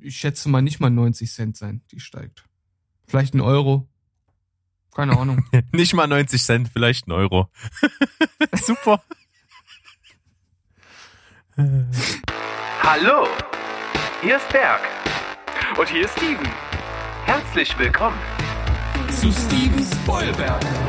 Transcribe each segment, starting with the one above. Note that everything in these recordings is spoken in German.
Ich schätze mal nicht mal 90 Cent sein, die steigt. Vielleicht ein Euro. Keine Ahnung. nicht mal 90 Cent, vielleicht ein Euro. Super. Hallo, hier ist Berg. Und hier ist Steven. Herzlich willkommen Zu Steven Spoilberg.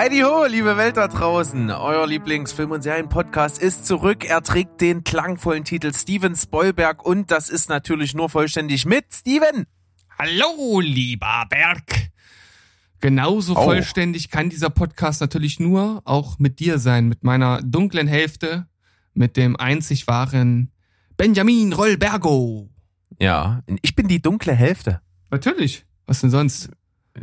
Heidi ho, liebe Welt da draußen. Euer Lieblingsfilm- und Serienpodcast ist zurück. Er trägt den klangvollen Titel Steven Spoilberg und das ist natürlich nur vollständig mit Steven. Hallo, lieber Berg. Genauso Oh. vollständig kann dieser Podcast natürlich nur auch mit dir sein, mit meiner dunklen Hälfte, mit dem einzig wahren Benjamin Rollbergo. Ja, ich bin die dunkle Hälfte. Natürlich. Was denn sonst?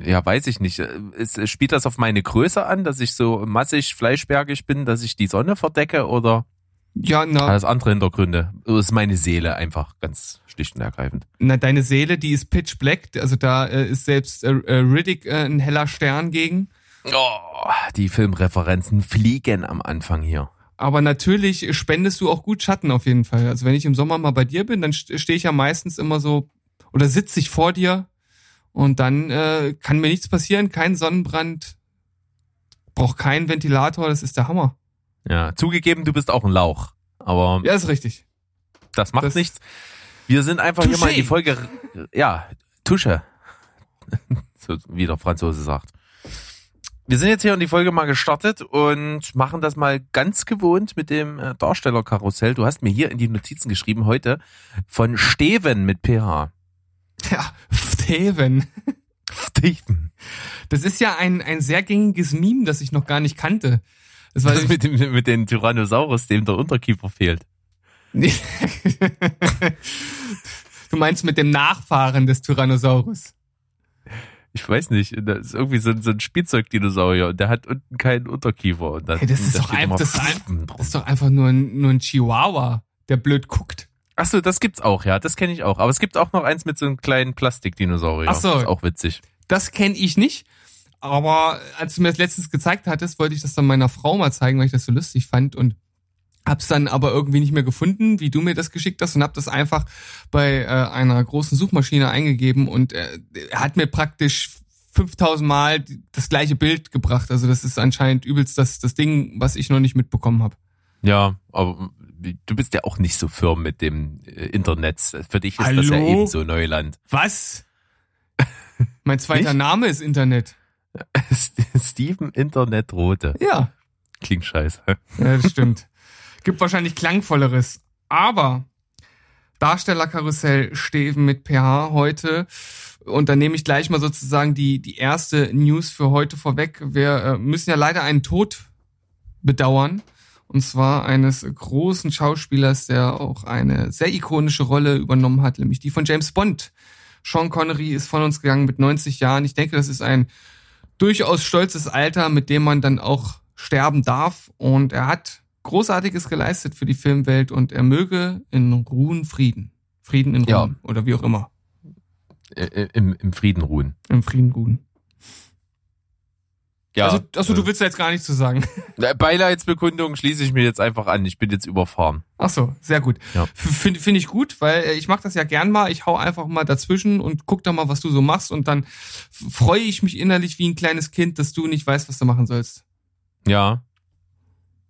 Ja, weiß ich nicht. Es, spielt das auf meine Größe an, dass ich so massig fleischbergig bin, dass ich die Sonne verdecke oder Ja, hat na, das andere Hintergründe? Das ist meine Seele einfach ganz schlicht und ergreifend. na, deine Seele, die ist pitch black, also da äh, ist selbst äh, äh, Riddick äh, ein heller Stern gegen. Oh, die Filmreferenzen fliegen am Anfang hier. Aber natürlich spendest du auch gut Schatten auf jeden Fall. Also wenn ich im Sommer mal bei dir bin, dann st- stehe ich ja meistens immer so oder sitze ich vor dir und dann äh, kann mir nichts passieren, kein Sonnenbrand, braucht keinen Ventilator, das ist der Hammer. Ja, zugegeben, du bist auch ein Lauch. Aber Ja, ist richtig. das macht das- nichts. Wir sind einfach hier mal in die Touché. Folge, ja, Tusche. so wie der Franzose sagt. Wir sind jetzt hier in die Folge mal gestartet und machen das mal ganz gewohnt mit dem äh, Darstellerkarussell. Du hast mir hier in die Notizen geschrieben heute von Steven mit PH. Ja, Steven. Steven. Das ist ja ein, ein sehr gängiges Meme, das ich noch gar nicht kannte. Das war Was mit, dem, mit dem Tyrannosaurus, dem der Unterkiefer fehlt. Du meinst mit dem Nachfahren des Tyrannosaurus. Ich weiß nicht, das ist irgendwie so, ein- so ein Spielzeugdinosaurier und der hat unten keinen Unterkiefer. Und dann, Hey, das ist doch steht ein- immer das ist ein- Das ist doch einfach nur ein, nur ein Chihuahua, der blöd guckt. Ach so, das gibt's auch, ja, das kenne ich auch. Aber es gibt auch noch eins mit so einem kleinen Plastikdinosaurier. Ach so. Das ist auch witzig. Das kenne ich nicht. Aber als du mir das letztens gezeigt hattest, wollte ich das dann meiner Frau mal zeigen, weil ich das so lustig fand und hab's dann aber irgendwie nicht mehr gefunden, wie du mir das geschickt hast und hab das einfach bei äh, einer großen Suchmaschine eingegeben und äh, er hat mir praktisch 5000 Mal das gleiche Bild gebracht. Also das ist anscheinend übelst das, das Ding, was ich noch nicht mitbekommen habe. Ja, aber du bist ja auch nicht so firm mit dem äh, Internet. Für dich ist das ja Hallo? eben so Neuland. Was? Mein zweiter Nicht? Name ist Internet. Steven Internet Rote. Ja. Klingt scheiße. Ja, das stimmt. Gibt wahrscheinlich klangvolleres. Aber Darstellerkarussell Steven mit PH heute. Und dann nehme ich gleich mal sozusagen die, die erste News für heute vorweg. Wir äh, müssen ja leider einen Tod bedauern. Und zwar eines großen Schauspielers, der auch eine sehr ikonische Rolle übernommen hat, nämlich die von James Bond. Sean Connery ist von uns gegangen mit 90 Jahren. Ich denke, das ist ein durchaus stolzes Alter, mit dem man dann auch sterben darf. Und er hat Großartiges geleistet für die Filmwelt und er möge in Ruhen Frieden. Frieden in Ja. Ruhen oder wie auch immer. Äh, Im, Im Frieden ruhen. Im Frieden ruhen. Ja. also, also du willst da jetzt gar nichts zu sagen. äh, Beileidsbekundung schließe ich mir jetzt einfach an. Ich bin jetzt überfahren. Ach so, sehr gut. Ja. Finde find ich gut, weil äh, ich mache das ja gern mal. Ich hau einfach mal dazwischen und guck da mal, was du so machst und dann freue ich mich innerlich wie ein kleines Kind, dass du nicht weißt, was du machen sollst. Ja.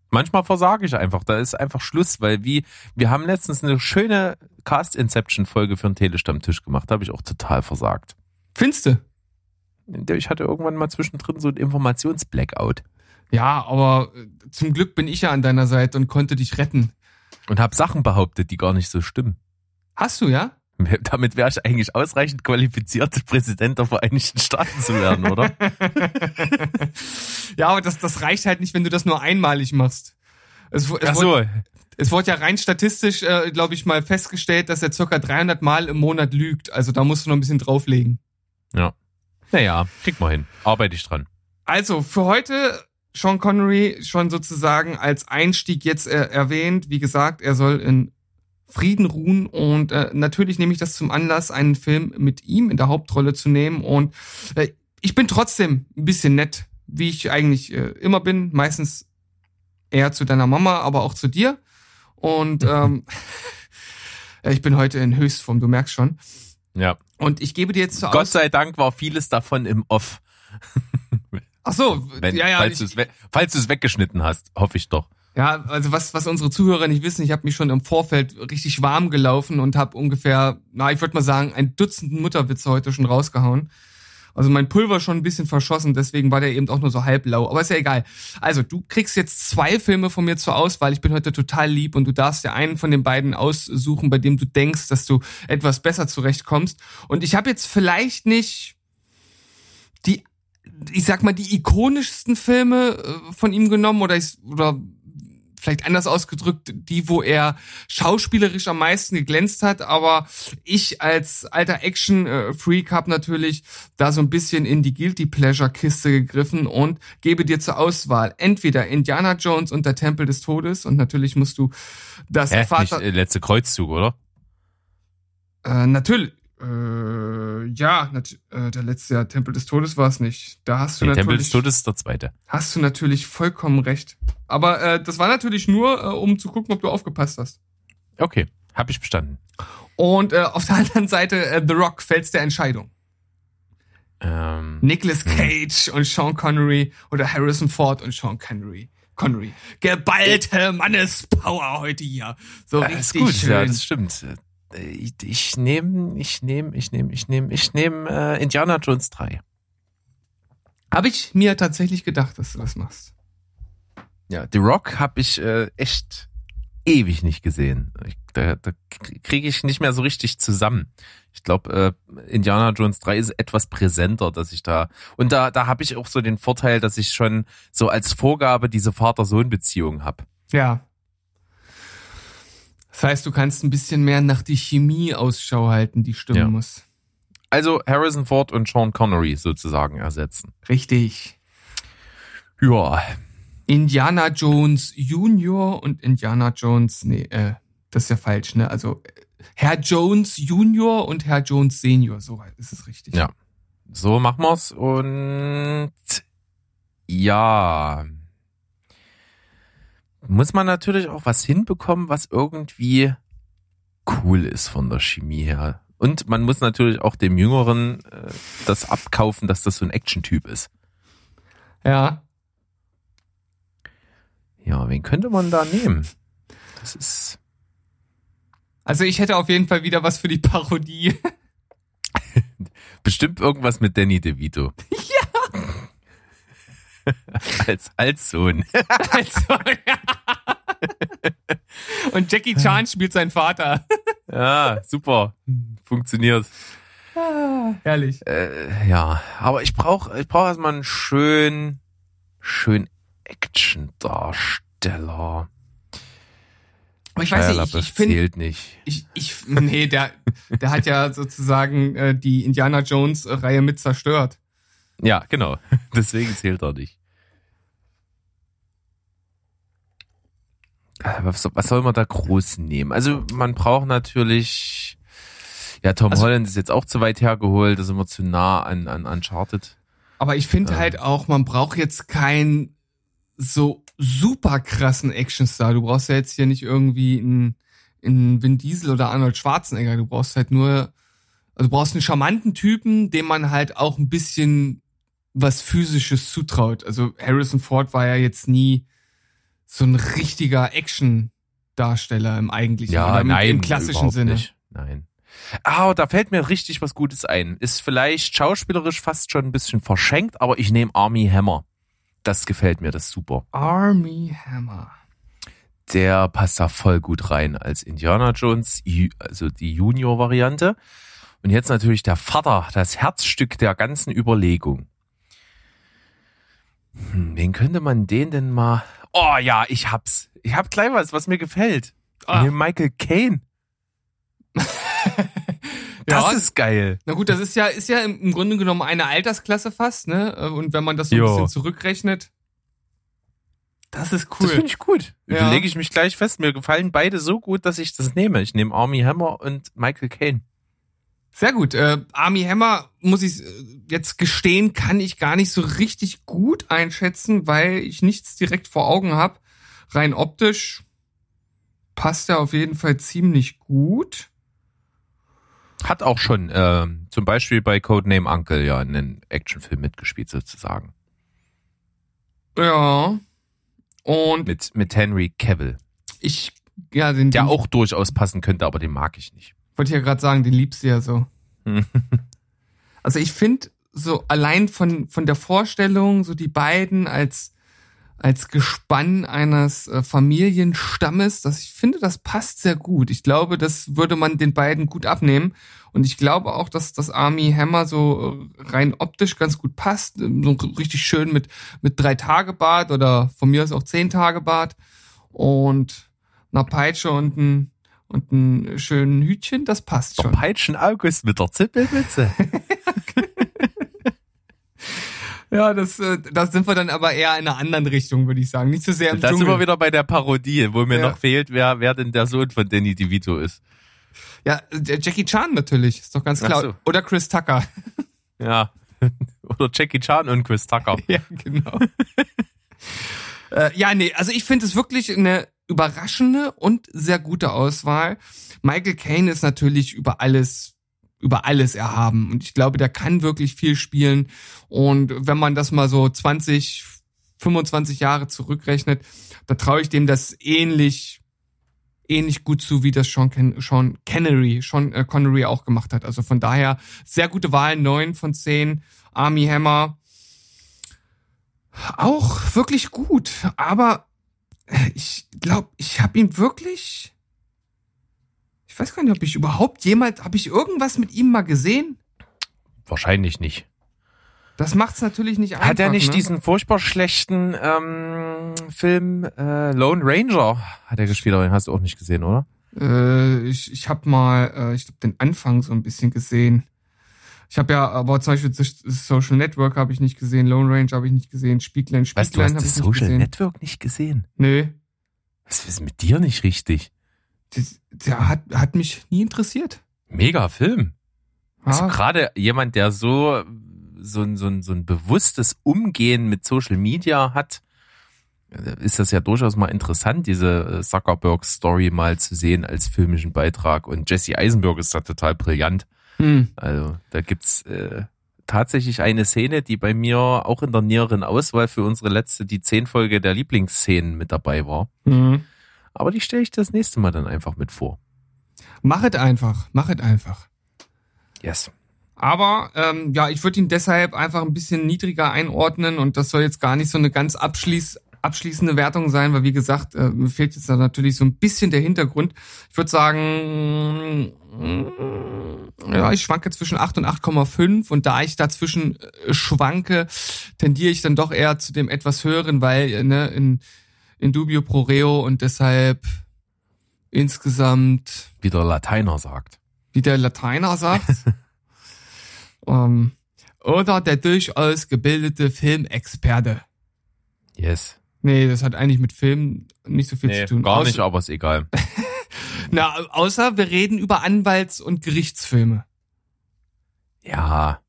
Manchmal versage ich einfach. Da ist einfach Schluss, weil wie, wir haben letztens eine schöne Cast Inception Folge für einen Telestammtisch gemacht. Da habe ich auch total versagt. Findste? Ich hatte irgendwann mal zwischendrin so ein Informationsblackout Ja, aber äh, zum Glück bin ich ja an deiner Seite und konnte dich retten. und habe Sachen behauptet, die gar nicht so stimmen. Hast du, ja? Damit wäre ich eigentlich ausreichend qualifiziert, Präsident der Vereinigten Staaten zu werden, oder? ja, aber das, das reicht halt nicht, wenn du das nur einmalig machst. Es, es Ach wurde- so. es wurde ja rein statistisch, äh, glaube ich, mal festgestellt, dass er circa 300 Mal im Monat lügt. Also da musst du noch ein bisschen drauflegen. Ja. Naja, krieg mal hin. Arbeite ich dran. Also für heute Sean Connery schon sozusagen als Einstieg jetzt äh, erwähnt. Wie gesagt, er soll in Frieden ruhen und äh, natürlich nehme ich das zum Anlass, einen Film mit ihm in der Hauptrolle zu nehmen und äh, ich bin trotzdem ein bisschen nett, wie ich eigentlich äh, immer bin, meistens eher zu deiner Mama, aber auch zu dir und ähm, ich bin heute in Höchstform, du merkst schon. Ja. Und ich gebe dir jetzt zur Gott sei Dank war vieles davon im Off. Ach so, Wenn, ja, ja, falls ich, du es we falls du es weggeschnitten hast, hoffe ich doch. Ja, also was, was unsere Zuhörer nicht wissen, ich habe mich schon im Vorfeld richtig warm gelaufen und habe ungefähr, na, ich würde mal sagen, ein Dutzend Mutterwitze heute schon rausgehauen. Also mein Pulver schon ein bisschen verschossen, deswegen war der eben auch nur so halblau. Aber ist ja egal. Also du kriegst jetzt zwei Filme von mir zur Auswahl. Ich bin heute total lieb und du darfst dir einen von den beiden aussuchen, bei dem du denkst, dass du etwas besser zurechtkommst. Und ich habe jetzt vielleicht nicht die, ich sag mal, die ikonischsten Filme äh, von ihm genommen oder ich, oder vielleicht anders ausgedrückt, die, wo er schauspielerisch am meisten geglänzt hat, aber ich als alter Action-Freak habe natürlich da so ein bisschen in die Guilty Pleasure-Kiste gegriffen und gebe dir zur Auswahl entweder Indiana Jones und der Tempel des Todes und natürlich musst du das? Nicht, Vater... äh, letzte Kreuzzug, oder? Äh, natürlich. Äh, ja, äh, der letzte Jahr Tempel des Todes war es nicht. Da hast du Nee, natürlich Tempel des Todes ist der zweite. hast du natürlich vollkommen recht. Aber äh, das war natürlich nur, äh, um zu gucken, ob du aufgepasst hast. Okay, hab ich bestanden. Und äh, auf der anderen Seite äh, The Rock fällt's der Entscheidung. Ähm, Nicolas Cage und Sean Connery oder Harrison Ford und Sean Connery. Connery. Geballte Mannespower heute hier. So richtig ist gut, schön. ja, das stimmt. Äh, Ich, ich nehme, ich nehme, ich nehme, ich nehme, ich nehme äh, Indiana Jones 3. Habe ich mir tatsächlich gedacht, dass du das machst. Ja, The Rock habe ich äh, echt ewig nicht gesehen. Ich, da da kriege ich nicht mehr so richtig zusammen. Ich glaube, äh, Indiana Jones 3 ist etwas präsenter, dass ich da und da da habe ich auch so den Vorteil, dass ich schon so als Vorgabe diese Vater-Sohn-Beziehung habe. Ja. Das heißt, du kannst ein bisschen mehr nach die Chemie Ausschau halten, die stimmen Ja. muss. Also Harrison Ford und Sean Connery sozusagen ersetzen. Richtig. Ja, Indiana Jones Junior und Indiana Jones, nee, äh, das ist ja falsch, ne? Also Herr Jones Junior und Herr Jones Senior, so ist es richtig. Ja. so machen wir's und ja, muss man natürlich auch was hinbekommen, was irgendwie cool ist von der Chemie her. Und man muss natürlich auch dem Jüngeren äh, das abkaufen, dass das so ein Action-Typ ist. Ja. Ja, wen könnte man da nehmen? Das ist Also ich hätte auf jeden Fall wieder was für die Parodie. bestimmt irgendwas mit Danny DeVito. Ja. als, als Sohn. also, ja. Und Jackie Chan spielt seinen Vater. Ja, super. Funktioniert. Herrlich. Äh, ja, aber ich brauche ich brauch erstmal einen schön, schön Action-Darsteller. Aber ich weiß nicht, ich, ich finde, zählt nicht. ich, ich, nee, der, der hat ja sozusagen äh, die Indiana Jones äh, Reihe mit zerstört. Ja, genau. Deswegen zählt er nicht. Äh, Was, was soll man da groß nehmen? Also man braucht natürlich, ja, Tom Also- Holland ist jetzt auch zu weit hergeholt, da sind wir zu nah an, an Uncharted. Aber ich finde Ja. halt auch, man braucht jetzt keinen so super krassen Actionstar. Du brauchst ja jetzt hier nicht irgendwie einen, einen Vin Diesel oder Arnold Schwarzenegger. Du brauchst halt nur, also du brauchst einen charmanten Typen, dem man halt auch ein bisschen was physisches zutraut. Also Harrison Ford war ja jetzt nie so ein richtiger Action-Darsteller im eigentlichen Ja, oder im, nein, im klassischen Sinne. Nicht. Nein. Ah, da fällt mir richtig was Gutes ein. Ist vielleicht schauspielerisch fast schon ein bisschen verschenkt, aber ich nehme Army Hammer. Das gefällt mir, das ist super. Army Hammer. Der passt da voll gut rein als Indiana Jones, also die Junior-Variante. Und jetzt natürlich der Vater, das Herzstück der ganzen Überlegung. Hm, wen könnte man den denn mal... Oh ja, ich hab's. Ich hab gleich was, was mir gefällt. Ah. Michael Caine. Das Ja. ist geil. Na gut, das ist ja, ist ja im Grunde genommen eine Altersklasse fast, ne? Und wenn man das so ein Jo. bisschen zurückrechnet, das ist Das cool. finde ich gut. Ja. Lege ich mich gleich fest. Mir gefallen beide so gut, dass ich das nehme. Ich nehme Army Hammer und Michael Caine. Sehr gut. Äh, Army Hammer, muss ich äh, jetzt gestehen, kann ich gar nicht so richtig gut einschätzen, weil ich nichts direkt vor Augen habe. Rein optisch passt er auf jeden Fall ziemlich gut. Hat auch schon ähm, zum Beispiel bei Codename Uncle ja in einem Actionfilm mitgespielt sozusagen. Ja. Und Mit, mit Henry Cavill. ich, ja, den, Der auch durchaus passen könnte, aber den mag ich nicht. wollte ich ja gerade sagen, den liebst du ja so. Also ich finde so allein von von der Vorstellung, so die beiden als als Gespann eines äh, Familienstammes, dass ich finde, das passt sehr gut. Ich glaube, das würde man den beiden gut abnehmen. Und ich glaube auch, dass das Army Hammer so äh, rein optisch ganz gut passt. So richtig schön mit, mit drei Tage Bart oder von mir aus auch zehn Tage Bart und einer Peitsche und ein, und ein schönen Hütchen, das passt Der schon. Peitschen August mit der Zippelmütze. Ja, das, äh, das sind wir dann aber eher in einer anderen Richtung, würde ich sagen. Nicht so sehr im Da sind wir wieder bei der Parodie, wo mir Ja. noch fehlt, wer, wer denn der Sohn von Danny DeVito ist. Ja, Jackie Chan natürlich, ist doch ganz klar. so. Oder Chris Tucker. Ja. Oder Jackie Chan und Chris Tucker. ja, genau. äh, ja, nee, also ich finde es wirklich eine überraschende und sehr gute Auswahl. Michael Caine ist natürlich über alles über alles erhaben und ich glaube, der kann wirklich viel spielen und wenn man das mal so 20 25 Jahre zurückrechnet, da traue ich dem das ähnlich ähnlich gut zu, wie das Sean, Ken Sean Connery, Sean äh, Connery auch gemacht hat. Also von daher sehr gute Wahl, neun von zehn. Army Hammer auch wirklich gut, aber ich glaube, ich habe ihn wirklich. Ich weiß gar nicht, ob ich überhaupt jemals, habe ich irgendwas mit ihm mal gesehen? Wahrscheinlich nicht. Das macht's natürlich nicht einfach. Hat er nicht ne? diesen furchtbar schlechten ähm, Film äh, Lone Ranger hat er gespielt, aber den hast du auch nicht gesehen, oder? Äh, ich ich habe mal, äh, ich glaube, den Anfang so ein bisschen gesehen. Ich habe ja, aber zum Beispiel das Social Network habe ich nicht gesehen, Lone Ranger habe ich nicht gesehen, Spieglein, du, Spieglein hast habe das ich nicht Social gesehen. Network nicht gesehen? Nö, Was ist mit dir nicht richtig? Der hat, hat mich nie interessiert. Mega Film. Also Ah, gerade jemand, der so so ein, so, ein, so ein bewusstes Umgehen mit Social Media hat, äh, ist das ja durchaus mal interessant, diese äh, Zuckerberg-Story mal zu sehen als filmischen Beitrag. Und Jesse Eisenberg ist da total brillant. hm. Also da gibt's äh, tatsächlich eine Szene, die bei mir auch in der näheren Auswahl für unsere letzte, die zehn Folge der Lieblingsszenen mit dabei war. Hm. Aber die stelle ich das nächste Mal dann einfach mit vor. Machet einfach, machet einfach. Yes. Aber ähm, ja, ich würde ihn deshalb einfach ein bisschen niedriger einordnen und das soll jetzt gar nicht so eine ganz abschließ abschließende Wertung sein, weil wie gesagt, äh, mir fehlt jetzt da natürlich so ein bisschen der Hintergrund. Ich würde sagen, mm, ja, ich schwanke zwischen 8 und 8,5 und da ich dazwischen äh, schwanke, tendiere ich dann doch eher zu dem etwas höheren, weil äh, ne, in, in dubio pro reo und deshalb insgesamt Wie der Lateiner sagt. wie der Lateiner sagt. ähm, oder der durchaus gebildete Filmexperte. Yes. Nee, das hat eigentlich mit Film nicht so viel Nee, zu tun. gar Außer- nicht, aber ist egal. Na, außer wir reden über Anwalts- und Gerichtsfilme. Ja,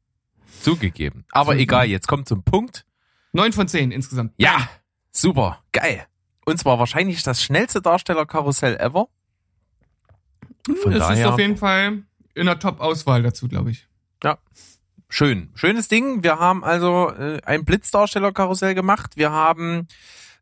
zugegeben. Aber Mhm. egal, jetzt kommt zum Punkt. Neun von zehn insgesamt. Ja, super, geil. Und zwar wahrscheinlich das schnellste Darstellerkarussell ever. Von es ist daher- auf jeden Fall in der Top-Auswahl dazu, glaube ich. Schön, schönes Ding. Wir haben also äh, ein Blitzdarstellerkarussell gemacht. Wir haben,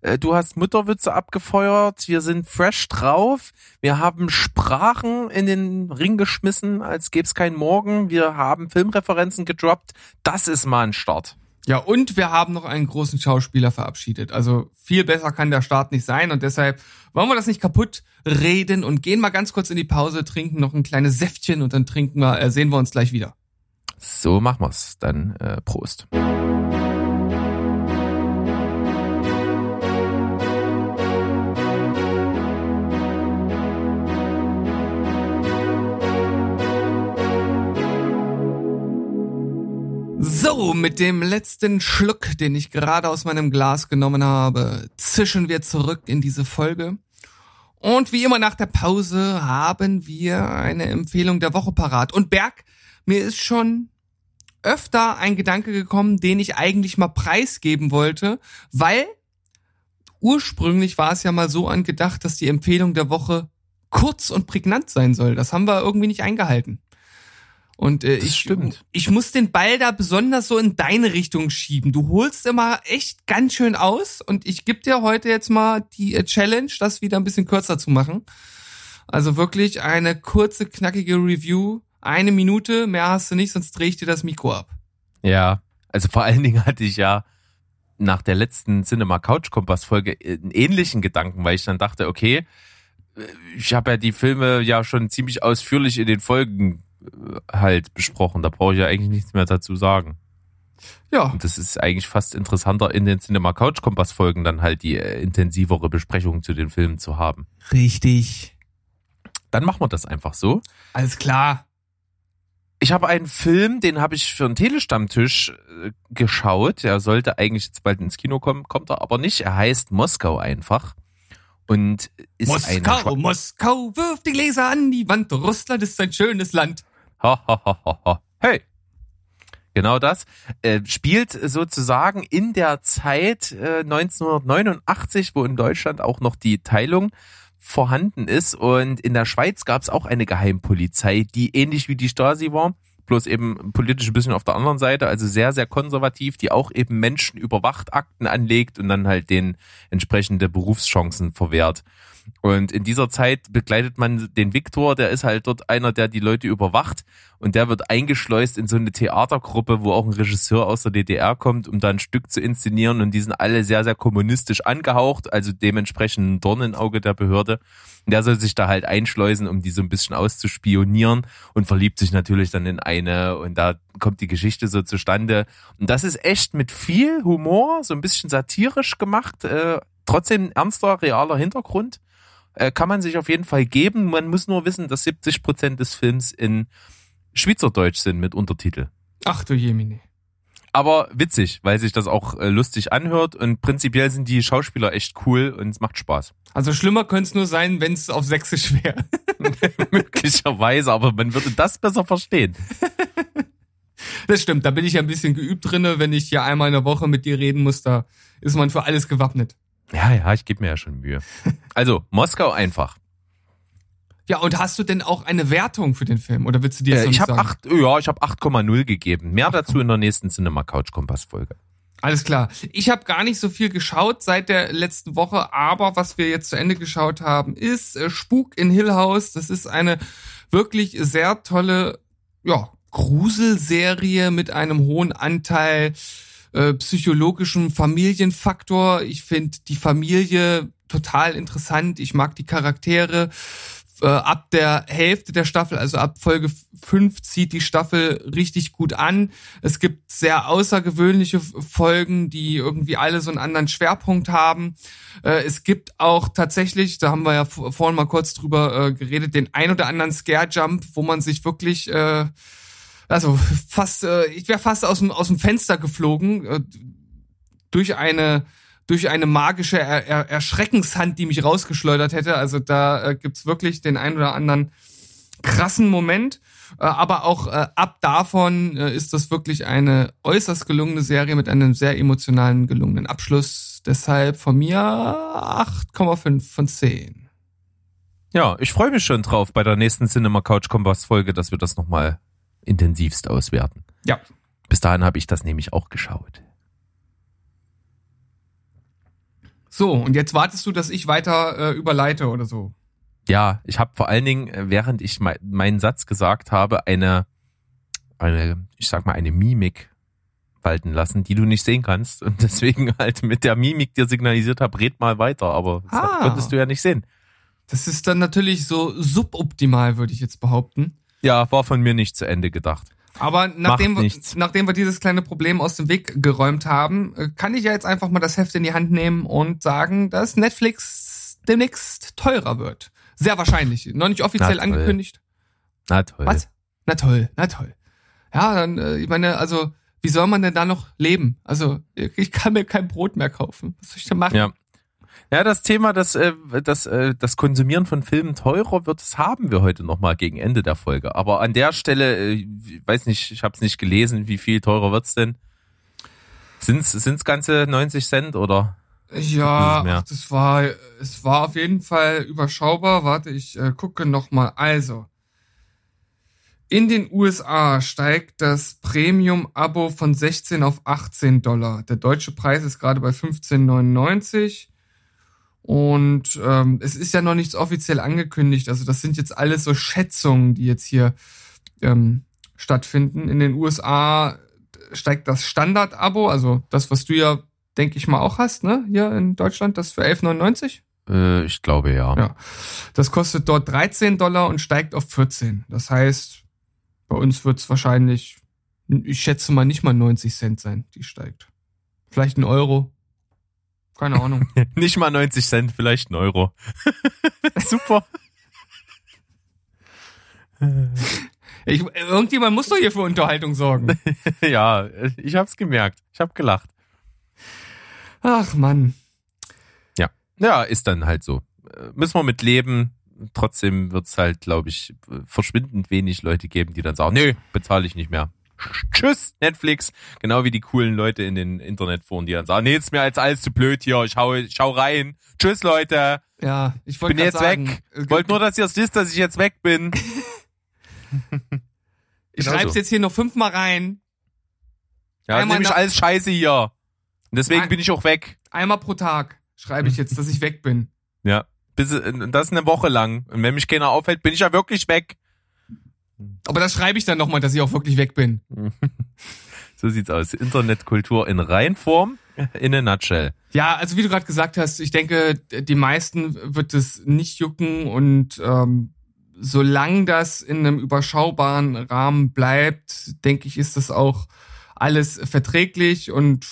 äh, du hast Mutterwitze abgefeuert. Wir sind fresh drauf. Wir haben Sprachen in den Ring geschmissen, als gäbe es keinen Morgen. Wir haben Filmreferenzen gedroppt. Das ist mal ein Start. Ja, und wir haben noch einen großen Schauspieler verabschiedet. Also viel besser kann der Start nicht sein und deshalb wollen wir das nicht kaputt reden und gehen mal ganz kurz in die Pause, trinken noch ein kleines Säftchen und dann trinken wir, äh, sehen wir uns gleich wieder. So machen wir's. Dann äh, Prost. So, mit dem letzten Schluck, den ich gerade aus meinem Glas genommen habe, zischen wir zurück in diese Folge. Und wie immer nach der Pause haben wir eine Empfehlung der Woche parat. Und Berg, mir ist schon öfter ein Gedanke gekommen, den ich eigentlich mal preisgeben wollte, weil ursprünglich war es ja mal so angedacht, dass die Empfehlung der Woche kurz und prägnant sein soll. Das haben wir irgendwie nicht eingehalten. Und äh, Das ich, stimmt. ich muss den Ball da besonders so in deine Richtung schieben. Du holst immer echt ganz schön aus und ich gebe dir heute jetzt mal die äh, Challenge, das wieder ein bisschen kürzer zu machen. Also wirklich eine kurze, knackige Review. Eine Minute, mehr hast du nicht, sonst drehe ich dir das Mikro ab. Ja, also vor allen Dingen hatte ich ja nach der letzten Cinema Couch Kompass Folge einen ähnlichen Gedanken, weil ich dann dachte, okay, ich habe ja die Filme ja schon ziemlich ausführlich in den Folgen äh, halt besprochen. Da brauche ich ja eigentlich nichts mehr dazu sagen. Ja, Und das ist eigentlich fast interessanter, in den Cinema Couch Kompass Folgen dann halt die äh, intensivere Besprechung zu den Filmen zu haben. richtig. Dann machen wir das einfach so. Alles klar. Ich habe einen Film, den habe ich für einen Telestammtisch äh, geschaut. Der sollte eigentlich jetzt bald ins Kino kommen, kommt er aber nicht. Er heißt Moskau einfach. Und ist Moskau, Schwa- Moskau, wirf die Gläser an die Wand. Russland ist ein schönes Land. Ha, ha, ha, ha, ha. Hey! Genau das. Äh, spielt sozusagen in der Zeit äh, 1989, wo in Deutschland auch noch die Teilung vorhanden ist. Und in der Schweiz gab es auch eine Geheimpolizei, die ähnlich wie die Stasi war, bloß eben politisch ein bisschen auf der anderen Seite, also sehr, sehr konservativ, die auch eben Menschen überwacht, Akten anlegt und dann halt den entsprechende Berufschancen verwehrt. Und in dieser Zeit begleitet man den Viktor, der ist halt dort einer, der die Leute überwacht und der wird eingeschleust in so eine Theatergruppe, wo auch ein Regisseur aus der DDR kommt, um da ein Stück zu inszenieren und die sind alle sehr, sehr kommunistisch angehaucht, also dementsprechend ein Dorn im Auge der Behörde. Und der soll sich da halt einschleusen, um die so ein bisschen auszuspionieren und verliebt sich natürlich dann in eine und da kommt die Geschichte so zustande. Und das ist echt mit viel Humor, so ein bisschen satirisch gemacht, äh, trotzdem ernster, realer Hintergrund äh, kann man sich auf jeden Fall geben. Man muss nur wissen, dass 70 Prozent des Films in Schweizerdeutsch sind mit Untertitel. Ach du Jemine. Aber witzig, weil sich das auch äh, lustig anhört und prinzipiell sind die Schauspieler echt cool und es macht Spaß. Also schlimmer könnte es nur sein, wenn es auf Sächsisch wäre. Möglicherweise, aber man würde das besser verstehen. Das stimmt, da bin ich ja ein bisschen geübt drinne. Wenn ich hier einmal in der Woche mit dir reden muss, da ist man für alles gewappnet. Ja, ja, ich gebe mir ja schon Mühe. Also, Moskau einfach. Ja, und hast du denn auch eine Wertung für den Film? Oder willst du dir Äh, ich habe sagen? acht, ja, ich habe 8,0 gegeben. Mehr dazu in der nächsten Cinema Couch Kompass Folge. Alles klar. Ich habe gar nicht so viel geschaut seit der letzten Woche, aber was wir jetzt zu Ende geschaut haben, ist äh, Spuk in Hill House. Das ist eine wirklich sehr tolle, ja, Gruselserie mit einem hohen Anteil äh, psychologischem Familienfaktor. Ich finde die Familie total interessant. Ich mag die Charaktere. Äh, ab der Hälfte der Staffel, also ab Folge 5, zieht die Staffel richtig gut an. Es gibt sehr außergewöhnliche Folgen, die irgendwie alle so einen anderen Schwerpunkt haben. Äh, es gibt auch tatsächlich, da haben wir ja vor- vorhin mal kurz drüber äh, geredet, den ein oder anderen Scare-Jump, wo man sich wirklich äh, also fast, äh, ich wäre fast aus dem, aus dem Fenster geflogen äh, durch eine durch eine magische er er Erschreckenshand, die mich rausgeschleudert hätte. Also da äh, gibt's wirklich den ein oder anderen krassen Moment. Äh, aber auch äh, ab davon äh, ist das wirklich eine äußerst gelungene Serie mit einem sehr emotionalen, gelungenen Abschluss. Deshalb von mir 8,5 von 10. Ja, ich freue mich schon drauf bei der nächsten Cinema Couch Kompass Folge, dass wir das nochmal intensivst auswerten. Ja. Bis dahin habe ich das nämlich auch geschaut. So, und jetzt wartest du, dass ich weiter äh, überleite oder so. Ja, ich habe vor allen Dingen, äh, während ich mei- meinen Satz gesagt habe, eine, eine, ich sag mal, eine Mimik walten lassen, die du nicht sehen kannst. Und deswegen halt mit der Mimik dir signalisiert habe, red mal weiter, aber das Ah. konntest du ja nicht sehen. Das ist dann natürlich so suboptimal, würde ich jetzt behaupten. Ja, war von mir nicht zu Ende gedacht. Aber nachdem, wir- nachdem wir dieses kleine Problem aus dem Weg geräumt haben, äh, kann ich ja jetzt einfach mal das Heft in die Hand nehmen und sagen, dass Netflix demnächst teurer wird. Sehr wahrscheinlich. Noch nicht offiziell angekündigt. Na toll. Was? Na toll, na toll. Ja, dann, äh, ich meine, also wie soll man denn da noch leben? Also ich kann mir kein Brot mehr kaufen. Was soll ich denn machen? Ja. Ja, das Thema, das, äh, das, äh, das Konsumieren von Filmen teurer wird, das haben wir heute nochmal gegen Ende der Folge. Aber an der Stelle, äh, ich weiß nicht, ich habe es nicht gelesen, wie viel teurer wird's denn? Sind's, sind's ganze 90 Cent oder? Ja, ach, das war, es war auf jeden Fall überschaubar. Warte, ich äh, gucke noch mal. Also, in den USA steigt das Premium-Abo von 16 auf 18 Dollar. Der deutsche Preis ist gerade bei 15,99. Und ähm, es ist ja noch nichts offiziell angekündigt. Also das sind jetzt alles so Schätzungen, die jetzt hier ähm, stattfinden. In den USA steigt das Standard-Abo, also das, was du ja, denke ich mal, auch hast, ne? Hier in Deutschland, das für 11,99. Äh, ich glaube ja. Ja. Das kostet dort 13 Dollar und steigt auf 14. Das heißt, bei uns wird's wahrscheinlich, ich schätze mal, nicht mal 90 Cent sein, die steigt. Vielleicht ein Euro. Keine Ahnung. Nicht mal 90 Cent, vielleicht ein Euro. Super. Ich, irgendjemand muss doch hier für Unterhaltung sorgen. ja, ich hab's gemerkt. Ich hab gelacht. Ach Mann. Ja, ist dann halt so. Müssen wir mit leben. Trotzdem wird's halt, glaube ich, verschwindend wenig Leute geben, die dann sagen, nö, bezahle ich nicht mehr. Tschüss, Netflix. Genau wie die coolen Leute in den Internetforen, die dann sagen, nee, ist mir jetzt alles zu blöd hier, ich hau, ich schau rein. Tschüss, Leute. Ja, ich wollte Bin jetzt sagen, weg. äh, Wollt nur, dass ihr es wisst, dass ich jetzt weg bin. Ich Genau schreib's so. jetzt hier noch fünfmal rein. Ja, Einmal nämlich alles scheiße hier. Und deswegen Nein. bin ich auch weg. Einmal pro Tag schreibe ich jetzt, dass ich weg bin. Ja. Bis, und das eine Woche lang. Und wenn mich keiner aufhält, bin ich ja wirklich weg. Aber das schreibe ich dann nochmal, dass ich auch wirklich weg bin. So sieht's aus. Internetkultur in Reinform, in a nutshell. Ja, also wie du gerade gesagt hast, ich denke, die meisten wird es nicht jucken und ähm, solange das in einem überschaubaren Rahmen bleibt, denke ich, ist das auch alles verträglich und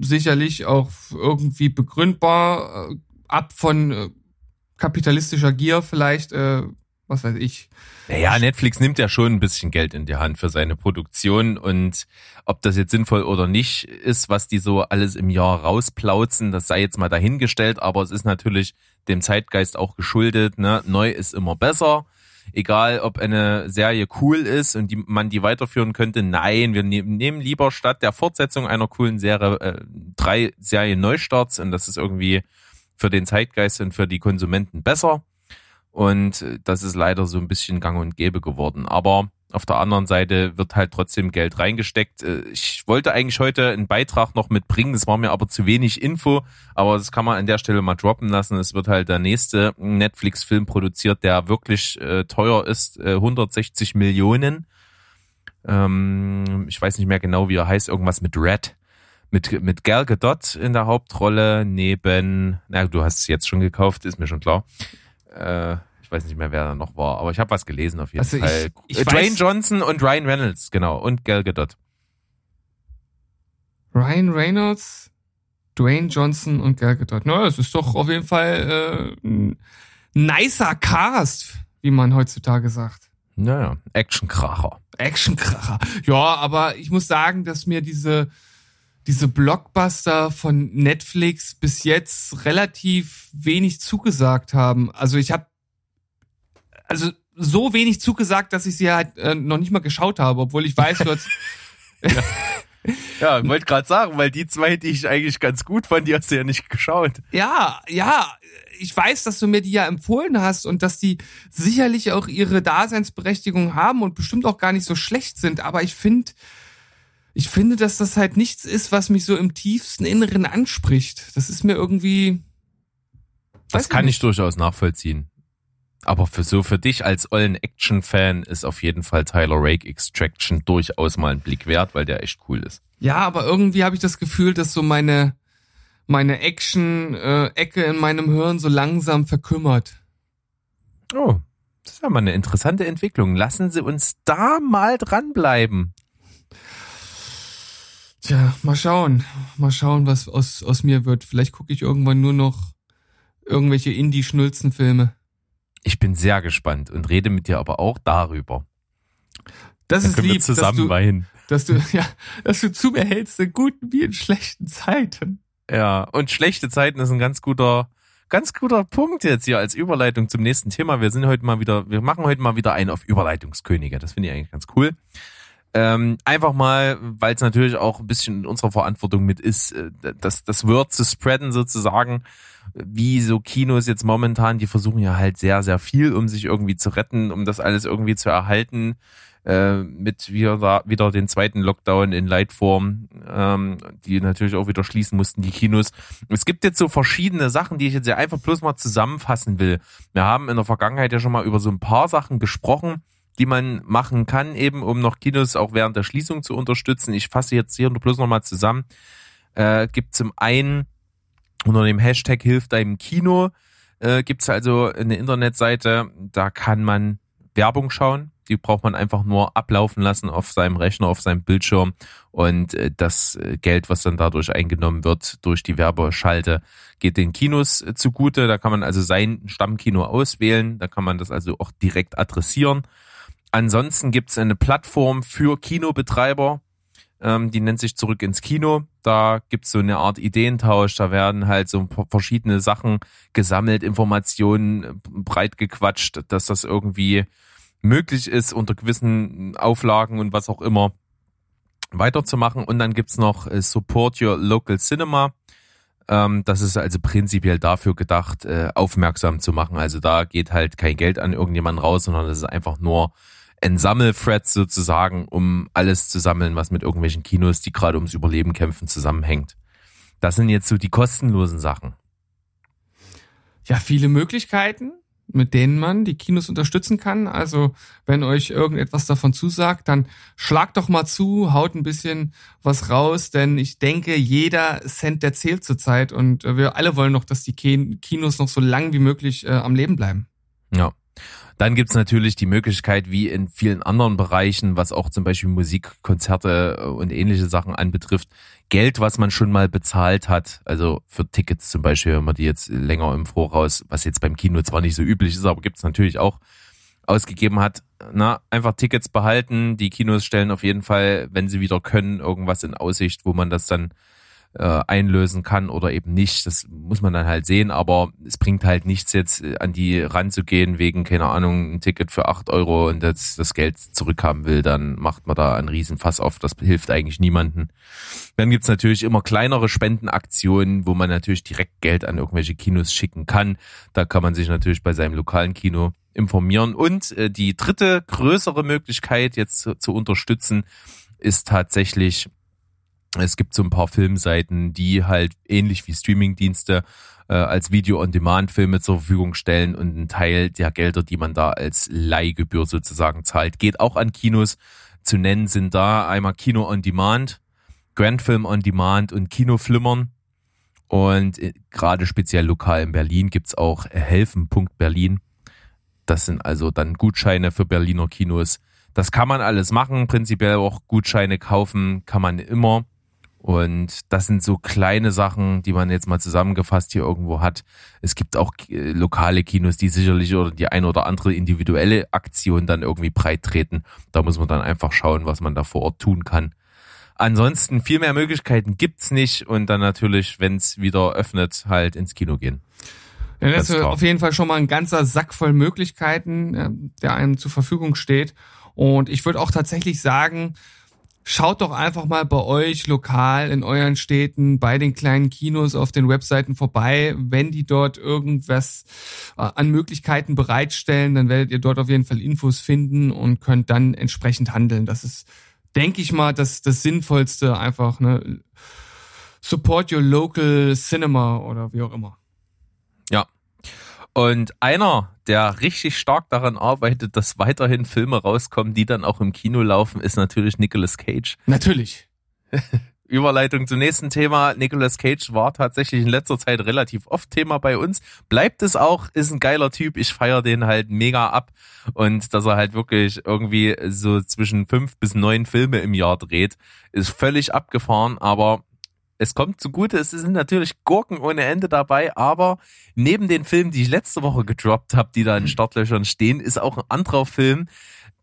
sicherlich auch irgendwie begründbar, äh, ab von äh, kapitalistischer Gier vielleicht, äh, was weiß ich. Naja, Netflix nimmt ja schon ein bisschen Geld in die Hand für seine Produktion und ob das jetzt sinnvoll oder nicht ist, was die so alles im Jahr rausplauzen, das sei jetzt mal dahingestellt, aber es ist natürlich dem Zeitgeist auch geschuldet. Ne? Neu ist immer besser. Egal, ob eine Serie cool ist und die, man die weiterführen könnte. Nein, wir ne nehmen lieber statt der Fortsetzung einer coolen Serie äh, drei Serien Neustarts und das ist irgendwie für den Zeitgeist und für die Konsumenten besser. Und äh, das ist leider so ein bisschen gang und gäbe geworden. Aber auf der anderen Seite wird halt trotzdem Geld reingesteckt. Äh, Ich wollte eigentlich heute einen Beitrag noch mitbringen, das war mir aber zu wenig Info, aber das kann man an der Stelle mal droppen lassen. Es wird halt der nächste Netflix-Film produziert, der wirklich äh, teuer ist, äh, 160 Millionen. Ähm, ich weiß nicht mehr genau, wie er heißt, irgendwas mit Red. Mit, mit Gal Gadot in der Hauptrolle neben, na, du hast es jetzt schon gekauft, ist mir schon klar. Äh, ich weiß nicht mehr, wer da noch war, aber ich habe was gelesen auf jeden Also ich- Fall. ich Äh, Dwayne weiß- Johnson und Ryan Reynolds, genau, und Gal Gadot. Ryan Reynolds, Dwayne Johnson und Gal Gadot. Na, das ist doch auf jeden Fall äh, ein nicer Cast, wie man heutzutage sagt. Naja, Actionkracher. Actionkracher. Ja, aber ich muss sagen, dass mir diese diese Blockbuster von Netflix bis jetzt relativ wenig zugesagt haben. Also ich habe also so wenig zugesagt, dass ich sie halt äh, noch nicht mal geschaut habe, obwohl ich weiß, du hast Ja, ich wollte gerade sagen, weil die zwei, die ich eigentlich ganz gut fand, die hast du ja nicht geschaut. Ja, ja, ich weiß, dass du mir die ja empfohlen hast und dass die sicherlich auch ihre Daseinsberechtigung haben und bestimmt auch gar nicht so schlecht sind, aber ich finde, ich finde, dass das halt nichts ist, was mich so im tiefsten Inneren anspricht. Das ist mir irgendwie. Das kann nicht. ich durchaus nachvollziehen. Aber für so für dich als ollen Action-Fan ist auf jeden Fall Tyler Rake Extraction durchaus mal ein Blick wert, weil der echt cool ist. Ja, aber irgendwie habe ich das Gefühl, dass so meine meine Action-Ecke in meinem Hirn so langsam verkümmert. Oh, das ist ja mal eine interessante Entwicklung. Lassen Sie uns da mal dranbleiben. Tja, mal schauen. Mal schauen, was aus, aus mir wird. Vielleicht gucke ich irgendwann nur noch irgendwelche Indie-Schnulzenfilme. Ich bin sehr gespannt und rede mit dir aber auch darüber. Das Dann ist lieb, dass zusammen du, weinen. dass du, ja, dass du zu mir hältst in guten wie in schlechten Zeiten. Ja, und schlechte Zeiten ist ein ganz guter, ganz guter Punkt jetzt hier als Überleitung zum nächsten Thema. Wir sind heute mal wieder, wir machen heute mal wieder einen auf Überleitungskönige. Das finde ich eigentlich ganz cool. Ähm, einfach mal, weil es natürlich auch ein bisschen in unserer Verantwortung mit ist, äh, das, das Word zu spreaden sozusagen, wie so Kinos jetzt momentan, die versuchen ja halt sehr, sehr viel, um sich irgendwie zu retten, um das alles irgendwie zu erhalten, äh, mit wieder, wieder den zweiten Lockdown in Leitform, ähm, die natürlich auch wieder schließen mussten, die Kinos. Es gibt jetzt so verschiedene Sachen, die ich jetzt ja einfach bloß mal zusammenfassen will. Wir haben in der Vergangenheit ja schon mal über so ein paar Sachen gesprochen, die man machen kann, eben um noch Kinos auch während der Schließung zu unterstützen. Ich fasse jetzt hier nur bloß noch mal zusammen. Äh, gibt zum einen unter dem Hashtag Hilf deinem Kino äh, gibt's also eine Internetseite, da kann man Werbung schauen. Die braucht man einfach nur ablaufen lassen auf seinem Rechner, auf seinem Bildschirm und äh, das äh, Geld, was dann dadurch eingenommen wird durch die Werbeschalte, geht den Kinos äh, zugute. Da kann man also sein Stammkino auswählen, da kann man das also auch direkt adressieren. Ansonsten gibt's eine Plattform für Kinobetreiber, ähm, die nennt sich Zurück ins Kino. Da gibt's so eine Art Ideentausch, da werden halt so verschiedene Sachen gesammelt, Informationen äh, breit gequatscht, dass das irgendwie möglich ist, unter gewissen Auflagen und was auch immer weiterzumachen. Und dann gibt's noch äh, Support Your Local Cinema. Ähm, das ist also prinzipiell dafür gedacht, äh, aufmerksam zu machen. Also da geht halt kein Geld an irgendjemanden raus, sondern das ist einfach nur ein Sammelthread sozusagen, um alles zu sammeln, was mit irgendwelchen Kinos, die gerade ums Überleben kämpfen, zusammenhängt. Das sind jetzt so die kostenlosen Sachen. Ja, viele Möglichkeiten, mit denen man die Kinos unterstützen kann. Also, wenn euch irgendetwas davon zusagt, dann schlagt doch mal zu, haut ein bisschen was raus, denn ich denke, jeder Cent, der zählt zurzeit und äh, wir alle wollen noch, dass die Kinos noch so lang wie möglich äh, am Leben bleiben. Ja. Dann gibt's natürlich die Möglichkeit, wie in vielen anderen Bereichen, was auch zum Beispiel Musik, Konzerte und ähnliche Sachen anbetrifft, Geld, was man schon mal bezahlt hat, also für Tickets zum Beispiel, wenn man die jetzt länger im Voraus, was jetzt beim Kino zwar nicht so üblich ist, aber gibt's natürlich auch, ausgegeben hat, na, einfach Tickets behalten. Die Kinos stellen auf jeden Fall, wenn sie wieder können, irgendwas in Aussicht, wo man das dann äh, einlösen kann oder eben nicht. Das muss man dann halt sehen, aber es bringt halt nichts jetzt äh, an die ranzugehen wegen, keine Ahnung, ein Ticket für acht Euro und das, das Geld zurückhaben will, dann macht man da einen riesen Fass auf. Das hilft eigentlich niemanden. Dann gibt's natürlich immer kleinere Spendenaktionen, wo man natürlich direkt Geld an irgendwelche Kinos schicken kann. Da kann man sich natürlich bei seinem lokalen Kino informieren. Und äh, die dritte größere Möglichkeit jetzt zu, zu unterstützen ist tatsächlich es gibt so ein paar Filmseiten, die halt ähnlich wie Streamingdienste äh, als Video-on-Demand-Filme zur Verfügung stellen und ein Teil der Gelder, die man da als Leihgebühr sozusagen zahlt, geht auch an Kinos. Zu nennen sind da einmal Kino on Demand, Grand Film on Demand und Kinoflimmern. Und äh, gerade speziell lokal in Berlin gibt's auch helfen.berlin. Das sind also dann Gutscheine für Berliner Kinos. Das kann man alles machen, prinzipiell auch Gutscheine kaufen kann man immer. Und das sind so kleine Sachen, die man jetzt mal zusammengefasst hier irgendwo hat. Es gibt auch äh, lokale Kinos, die sicherlich oder die ein oder andere individuelle Aktion dann irgendwie breit treten. Da muss man dann einfach schauen, was man da vor Ort tun kann. Ansonsten viel mehr Möglichkeiten gibt's nicht und dann natürlich, wenn es wieder öffnet, halt ins Kino gehen. Ja, das ist auf jeden Fall schon mal ein ganzer Sack voll Möglichkeiten, äh, der einem zur Verfügung steht. Und ich würde auch tatsächlich sagen, schaut doch einfach mal bei euch lokal in euren Städten, bei den kleinen Kinos auf den Webseiten vorbei. Wenn die dort irgendwas äh, an Möglichkeiten bereitstellen, dann werdet ihr dort auf jeden Fall Infos finden und könnt dann entsprechend handeln. Das ist, denke ich mal, das, das Sinnvollste einfach, ne? Support your local cinema oder wie auch immer. Ja. Und einer, der richtig stark daran arbeitet, dass weiterhin Filme rauskommen, die dann auch im Kino laufen, ist natürlich Nicolas Cage. Natürlich. Überleitung zum nächsten Thema. Nicolas Cage war tatsächlich in letzter Zeit relativ oft Thema bei uns. Bleibt es auch, ist ein geiler Typ. Ich feiere den halt mega ab. Und dass er halt wirklich irgendwie so zwischen fünf bis neun Filme im Jahr dreht, ist völlig abgefahren. Aber es kommt zugute, es sind natürlich Gurken ohne Ende dabei, aber neben den Filmen, die ich letzte Woche gedroppt habe, die da in Startlöchern stehen, ist auch ein anderer Film,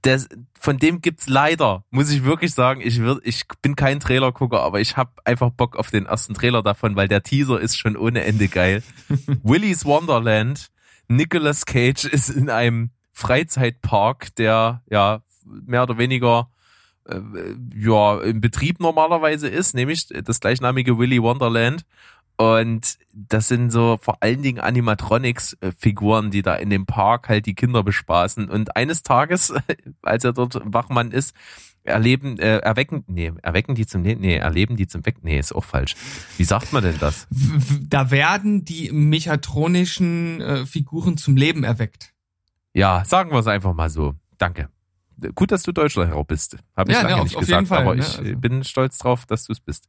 das, von dem gibt's leider, muss ich wirklich sagen, ich, würd, ich bin kein Trailergucker, aber ich habe einfach Bock auf den ersten Trailer davon, weil der Teaser ist schon ohne Ende geil. Willy's Wonderland, Nicolas Cage ist in einem Freizeitpark, der ja mehr oder weniger äh, ja im Betrieb normalerweise ist, nämlich das gleichnamige Willy Wonderland. Und das sind so vor allen Dingen Animatronics-Figuren, die da in dem Park halt die Kinder bespaßen. Und eines Tages, als er dort Wachmann ist, erleben, äh, erwecken, nee, erwecken die zum, nee, erleben die zum Weg, nee, ist auch falsch. Wie sagt man denn das? Da werden die mechatronischen äh, Figuren zum Leben erweckt. Ja, sagen wir es einfach mal so. Danke. Gut, dass du Deutschlehrer bist. Habe ich Ja, lange ne, auf- nicht gesagt, Fall, aber ne, ich also. bin stolz drauf, dass du es bist.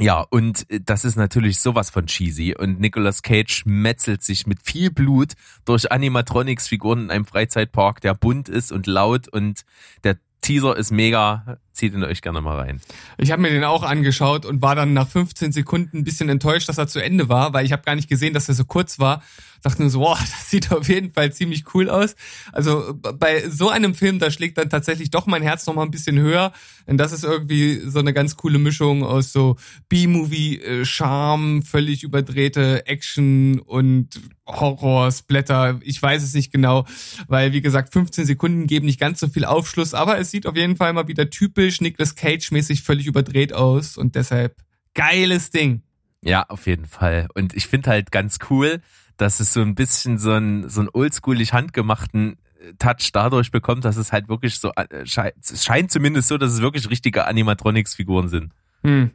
Ja, und das ist natürlich sowas von cheesy. Und Nicolas Cage metzelt sich mit viel Blut durch Animatronics-Figuren in einem Freizeitpark, der bunt ist und laut und der Teaser ist mega. Zieht ihn euch gerne mal rein. Ich habe mir den auch angeschaut und war dann nach 15 Sekunden ein bisschen enttäuscht, dass er zu Ende war, weil ich habe gar nicht gesehen, dass er so kurz war. Dachte nur so, boah, das sieht auf jeden Fall ziemlich cool aus. Also bei so einem Film, da schlägt dann tatsächlich doch mein Herz noch mal ein bisschen höher. Denn das ist irgendwie so eine ganz coole Mischung aus so B-Movie-Charme, völlig überdrehte Action und Horror, Splatter. Ich weiß es nicht genau, weil wie gesagt, 15 Sekunden geben nicht ganz so viel Aufschluss, aber es sieht auf jeden Fall mal wieder typisch Nicolas Cage-mäßig völlig überdreht aus und deshalb geiles Ding. Ja, auf jeden Fall. Und ich finde halt ganz cool, dass es so ein bisschen so ein so ein oldschoolig handgemachten äh, Touch dadurch bekommt, dass es halt wirklich so äh, es scheint zumindest so, dass es wirklich richtige Animatronics-Figuren sind. Hm.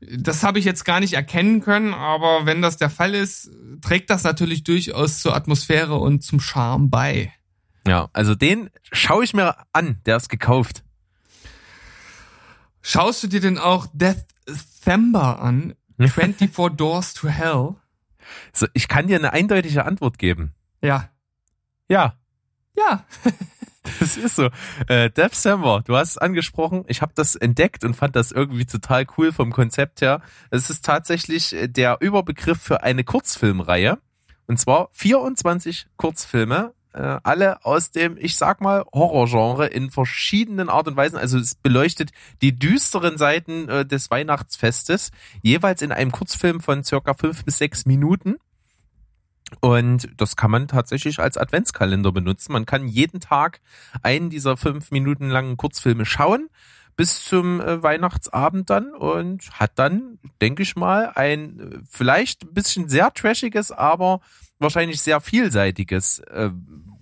Das habe ich jetzt gar nicht erkennen können, aber wenn das der Fall ist, trägt das natürlich durchaus zur Atmosphäre und zum Charme bei. Ja, also den schaue ich mir an, der ist gekauft. Schaust du dir denn auch Death Thember an? 24 Doors to Hell? So, ich kann dir eine eindeutige Antwort geben. Ja. Ja, Ja. das ist so. Äh, December, du hast es angesprochen. Ich habe das entdeckt und fand das irgendwie total cool vom Konzept her. Es ist tatsächlich äh, der Überbegriff für eine Kurzfilmreihe. Und zwar 24 Kurzfilme, äh, alle aus dem, ich sag mal, Horrorgenre in verschiedenen Art und Weisen. Also es beleuchtet die düsteren Seiten äh, des Weihnachtsfestes, jeweils in einem Kurzfilm von circa fünf bis sechs Minuten. Und das kann man tatsächlich als Adventskalender benutzen. Man kann jeden Tag einen dieser fünf Minuten langen Kurzfilme schauen bis zum äh, Weihnachtsabend dann und hat dann, denke ich mal, ein äh, vielleicht ein bisschen sehr trashiges, aber wahrscheinlich sehr vielseitiges äh,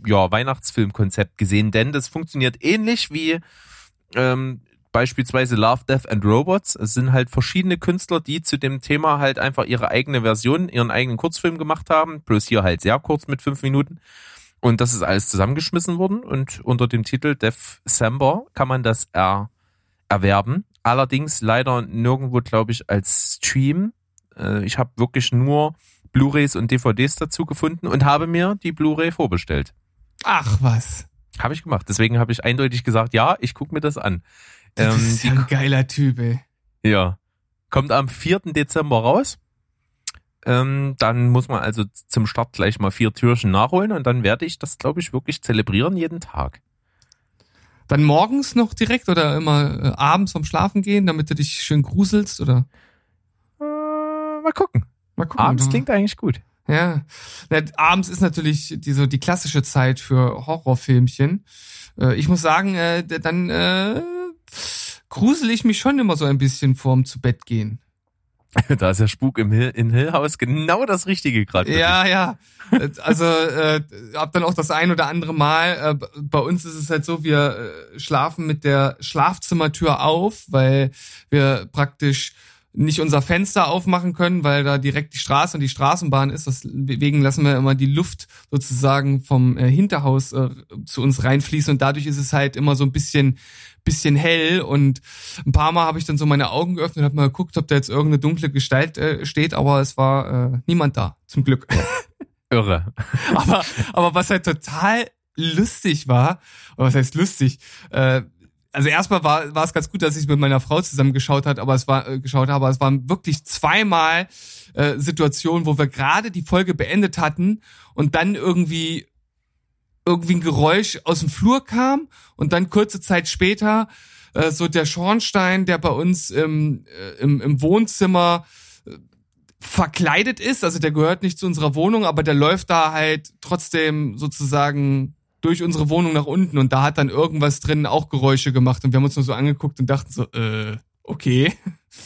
ja, Weihnachtsfilmkonzept gesehen, denn das funktioniert ähnlich wie ähm, beispielsweise Love, Death and Robots. Es sind halt verschiedene Künstler, die zu dem Thema halt einfach ihre eigene Version, ihren eigenen Kurzfilm gemacht haben. Bloß hier halt sehr kurz mit fünf Minuten. Und das ist alles zusammengeschmissen worden. Und unter dem Titel December kann man das er erwerben. Allerdings leider nirgendwo, glaube ich, als Stream. Äh, ich habe wirklich nur Blu-rays und DVDs dazu gefunden und habe mir die Blu-ray vorbestellt. Ach was. Habe ich gemacht. Deswegen habe ich eindeutig gesagt, ja, ich gucke mir das an. Das Ähm, ist ja ein geiler Typ, ey. Ja. Kommt am 4. Dezember raus. Ähm, dann muss man also zum Start gleich mal vier Türchen nachholen und dann werde ich das, glaube ich, wirklich zelebrieren jeden Tag. Dann morgens noch direkt oder immer äh, abends vom Schlafen gehen, damit du dich schön gruselst oder? Äh, mal gucken. Mal gucken. Abends klingt eigentlich gut. Ja. Na, abends ist natürlich die, so die klassische Zeit für Horrorfilmchen. Äh, ich muss sagen, äh, dann äh, grusel ich mich schon immer so ein bisschen vorm zu Bett gehen. da ist der Spuk im Hill, in Hill House genau das Richtige gerade. Ja, ja. Also äh, hab dann auch das ein oder andere Mal. Äh, bei uns ist es halt so, wir äh, schlafen mit der Schlafzimmertür auf, weil wir praktisch nicht unser Fenster aufmachen können, weil da direkt die Straße und die Straßenbahn ist. Deswegen lassen wir immer die Luft sozusagen vom äh, Hinterhaus äh, zu uns reinfließen und dadurch ist es halt immer so ein bisschen bisschen hell und ein paar Mal habe ich dann so meine Augen geöffnet und habe mal geguckt, ob da jetzt irgendeine dunkle Gestalt äh, steht, aber es war äh, niemand da, zum Glück. Irre. aber, aber was halt total lustig war, oder was heißt lustig, äh, also erstmal war, war es ganz gut, dass ich mit meiner Frau zusammen geschaut hat, aber es war äh, geschaut habe, aber es waren wirklich zweimal äh, Situationen, wo wir gerade die Folge beendet hatten und dann irgendwie irgendwie ein Geräusch aus dem Flur kam und dann kurze Zeit später äh, so der Schornstein, der bei uns im, äh, im, im Wohnzimmer äh, verkleidet ist, also der gehört nicht zu unserer Wohnung, aber der läuft da halt trotzdem sozusagen durch unsere Wohnung nach unten und da hat dann irgendwas drin auch Geräusche gemacht und wir haben uns nur so angeguckt und dachten so, äh, okay.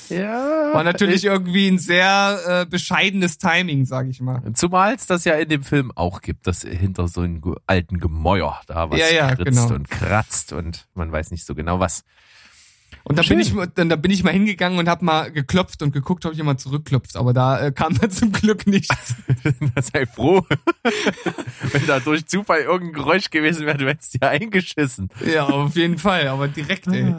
Ja. War natürlich irgendwie ein sehr äh, bescheidenes Timing, sag ich mal. Zumal es das ja in dem Film auch gibt, dass hinter so einem alten Gemäuer da was Ja, ja, kritzt genau. und kratzt und man weiß nicht so genau was. Und da Schön. bin ich dann da bin ich mal hingegangen und hab mal geklopft und geguckt, ob jemand zurückklopft, aber da äh, kam dann zum Glück nichts. Da sei froh, wenn da durch Zufall irgendein Geräusch gewesen wäre, du hättest dir eingeschissen. ja, auf jeden Fall, aber direkt, ey.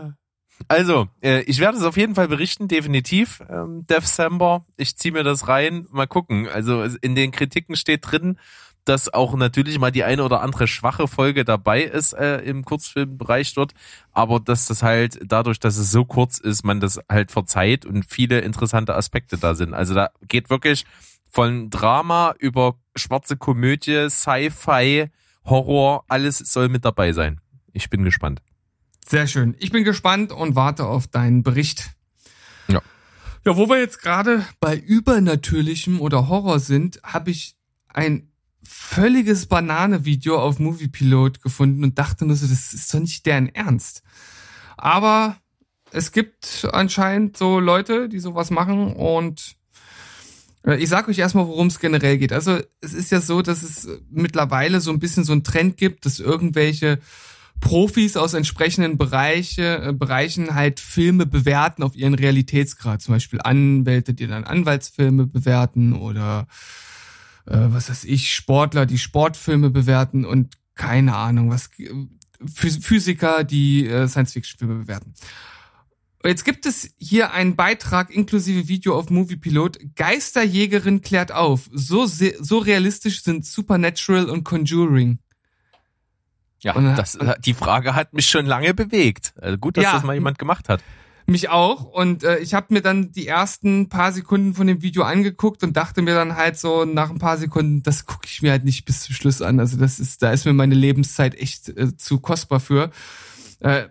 Also, äh, ich werde es auf jeden Fall berichten, definitiv. Ähm, December, ich ziehe mir das rein, mal gucken. Also in den Kritiken steht drin, dass auch natürlich mal die eine oder andere schwache Folge dabei ist äh, im Kurzfilmbereich dort, aber dass das halt dadurch, dass es so kurz ist, man das halt verzeiht und viele interessante Aspekte da sind. Also da geht wirklich von Drama über schwarze Komödie, Sci-Fi, Horror, alles soll mit dabei sein. Ich bin gespannt. Sehr schön. Ich bin gespannt und warte auf deinen Bericht. Ja. Ja, wo wir jetzt gerade bei Übernatürlichem oder Horror sind, habe ich ein völliges Banane-Video auf Moviepilot gefunden und dachte nur so, das ist doch nicht deren Ernst. Aber es gibt anscheinend so Leute, die sowas machen und äh, ich sag euch erstmal, worum es generell geht. Also es ist ja so, dass es mittlerweile so ein bisschen so einen Trend gibt, dass irgendwelche Profis aus entsprechenden Bereiche, äh, Bereichen halt Filme bewerten auf ihren Realitätsgrad. Zum Beispiel Anwälte, die dann Anwaltsfilme bewerten oder äh, was weiß ich, Sportler, die Sportfilme bewerten und keine Ahnung, was Phys- Physiker, die äh, Science-Fiction-Filme bewerten. Jetzt gibt es hier einen Beitrag inklusive Video auf Moviepilot. Geisterjägerin klärt auf. So, so realistisch sind Supernatural und Conjuring. Ja, Und- das, die Frage hat mich schon lange bewegt. Also gut, dass Ja. das mal jemand gemacht hat. Mich auch. Und äh, ich habe mir dann die ersten paar Sekunden von dem Video angeguckt und dachte mir dann halt so nach ein paar Sekunden, das gucke ich mir halt nicht bis zum Schluss an. Also das ist, da ist mir meine Lebenszeit echt äh, zu kostbar für. Äh,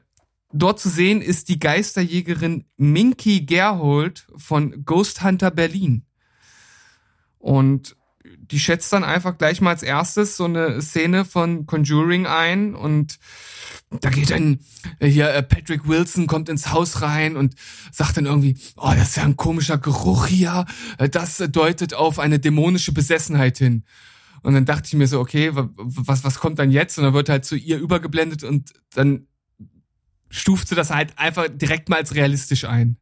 dort zu sehen ist die Geisterjägerin Minky Gerhold von Ghost Hunter Berlin. Und die schätzt dann einfach gleich mal als erstes so eine Szene von Conjuring ein und da geht dann äh, hier äh, Patrick Wilson kommt ins Haus rein und sagt dann irgendwie, oh, das ist ja ein komischer Geruch hier, Äh, das deutet auf eine dämonische Besessenheit hin. Und dann dachte ich mir so, okay, wa- was, was kommt dann jetzt? Und dann wird halt zu ihr übergeblendet und dann stuft sie das halt einfach direkt mal als realistisch ein.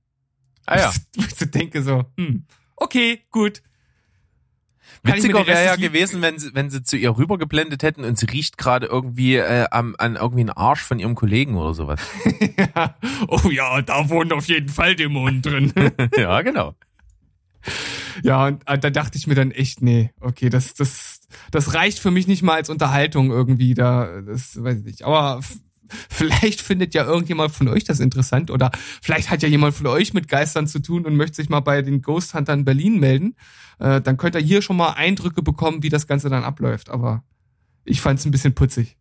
Ah ja. Ich denke so, hm, okay, gut. Witziger wäre ja gewesen, wenn sie, wenn sie zu ihr rübergeblendet hätten und sie riecht gerade irgendwie äh, am, an irgendwie einen Arsch von ihrem Kollegen oder sowas. ja. Oh ja, da wohnen auf jeden Fall Dämonen drin. ja, genau. Ja, und äh, da dachte ich mir dann echt, nee, okay, das, das, das reicht für mich nicht mal als Unterhaltung irgendwie da, das weiß ich nicht. Aber vielleicht findet ja irgendjemand von euch das interessant oder vielleicht hat ja jemand von euch mit Geistern zu tun und möchte sich mal bei den Ghost Huntern Berlin melden. Äh, dann könnt ihr hier schon mal Eindrücke bekommen, wie das Ganze dann abläuft. Aber ich fand es ein bisschen putzig.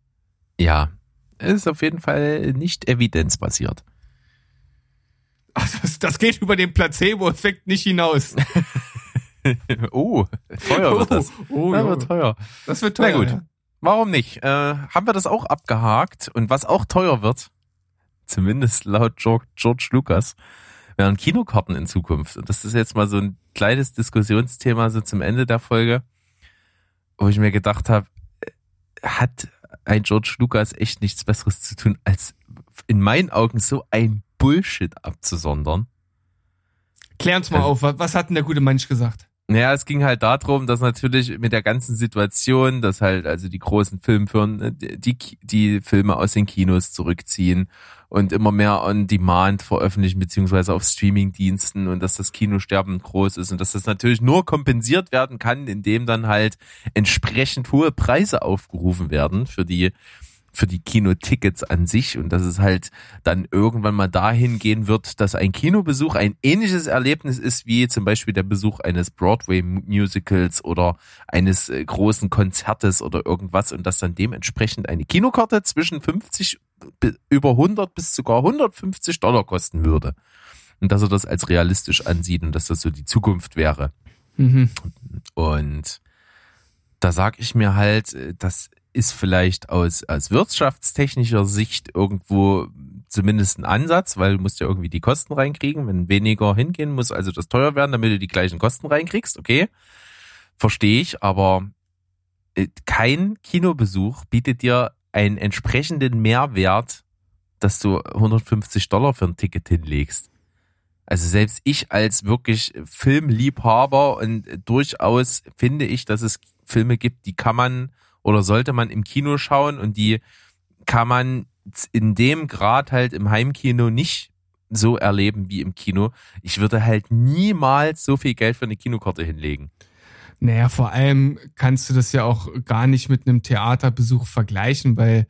Ja. Es ist auf jeden Fall nicht evidenzbasiert. Ach, das, das geht über den Placebo-Effekt nicht hinaus. oh, teuer wird das. Oh, Ja, ja. wird teuer. Das wird Na teuer. gut. Ja. Warum nicht? Äh, haben wir das auch abgehakt? Und was auch teuer wird, zumindest laut George, Lucas, wären Kinokarten in Zukunft. Und das ist jetzt mal so ein kleines Diskussionsthema so zum Ende der Folge, wo ich mir gedacht habe, hat ein George Lucas echt nichts Besseres zu tun, als in meinen Augen so ein Bullshit abzusondern. Klär uns mal Also- auf, wa- was hat denn der gute Mensch gesagt? Naja, es ging halt darum, dass natürlich mit der ganzen Situation, dass halt also die großen Filmfirmen äh, die, die Filme aus den Kinos zurückziehen und immer mehr on Demand veröffentlichen, beziehungsweise auf Streamingdiensten und dass das Kinosterben groß ist und dass das natürlich nur kompensiert werden kann, indem dann halt entsprechend hohe Preise aufgerufen werden für die für die Kinotickets an sich und dass es halt dann irgendwann mal dahin gehen wird, dass ein Kinobesuch ein ähnliches Erlebnis ist wie zum Beispiel der Besuch eines Broadway-Musicals oder eines äh, großen Konzertes oder irgendwas und dass dann dementsprechend eine Kinokarte zwischen 50 bi- über 100 bis sogar 150 Dollar kosten würde. Und dass er das als realistisch ansieht und dass das so die Zukunft wäre. Mhm. Und da sag ich mir halt, äh, das ist vielleicht aus, aus wirtschaftstechnischer Sicht irgendwo zumindest ein Ansatz, weil du musst ja irgendwie die Kosten reinkriegen. Wenn weniger hingehen, muss also das teuer werden, damit du die gleichen Kosten reinkriegst. Okay, verstehe ich, aber äh, kein Kinobesuch bietet dir einen entsprechenden Mehrwert, dass du 150 Dollar für ein Ticket hinlegst. Also selbst ich als wirklich Filmliebhaber und durchaus finde ich, dass es Filme gibt, die kann man oder sollte man im Kino schauen und die kann man in dem Grad halt im Heimkino nicht so erleben wie im Kino. Ich würde halt niemals so viel Geld für eine Kinokarte hinlegen. Naja, vor allem kannst du das ja auch gar nicht mit einem Theaterbesuch vergleichen, weil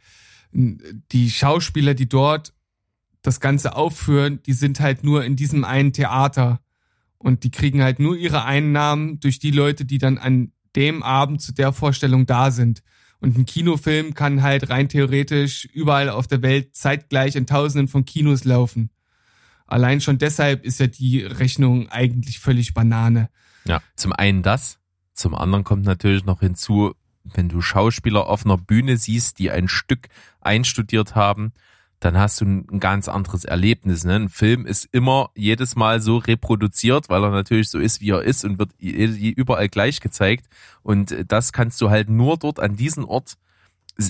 die Schauspieler, die dort das Ganze aufführen, die sind halt nur in diesem einen Theater und die kriegen halt nur ihre Einnahmen durch die Leute, die dann an dem Abend zu der Vorstellung da sind. Und ein Kinofilm kann halt rein theoretisch überall auf der Welt zeitgleich in Tausenden von Kinos laufen. Allein schon deshalb ist ja die Rechnung eigentlich völlig Banane. Ja, zum einen das, zum anderen kommt natürlich noch hinzu, wenn du Schauspieler auf einer Bühne siehst, die ein Stück einstudiert haben, dann hast du ein ganz anderes Erlebnis. Ne? Ein Film ist immer jedes Mal so reproduziert, weil er natürlich so ist, wie er ist und wird überall gleich gezeigt. Und das kannst du halt nur dort an diesem Ort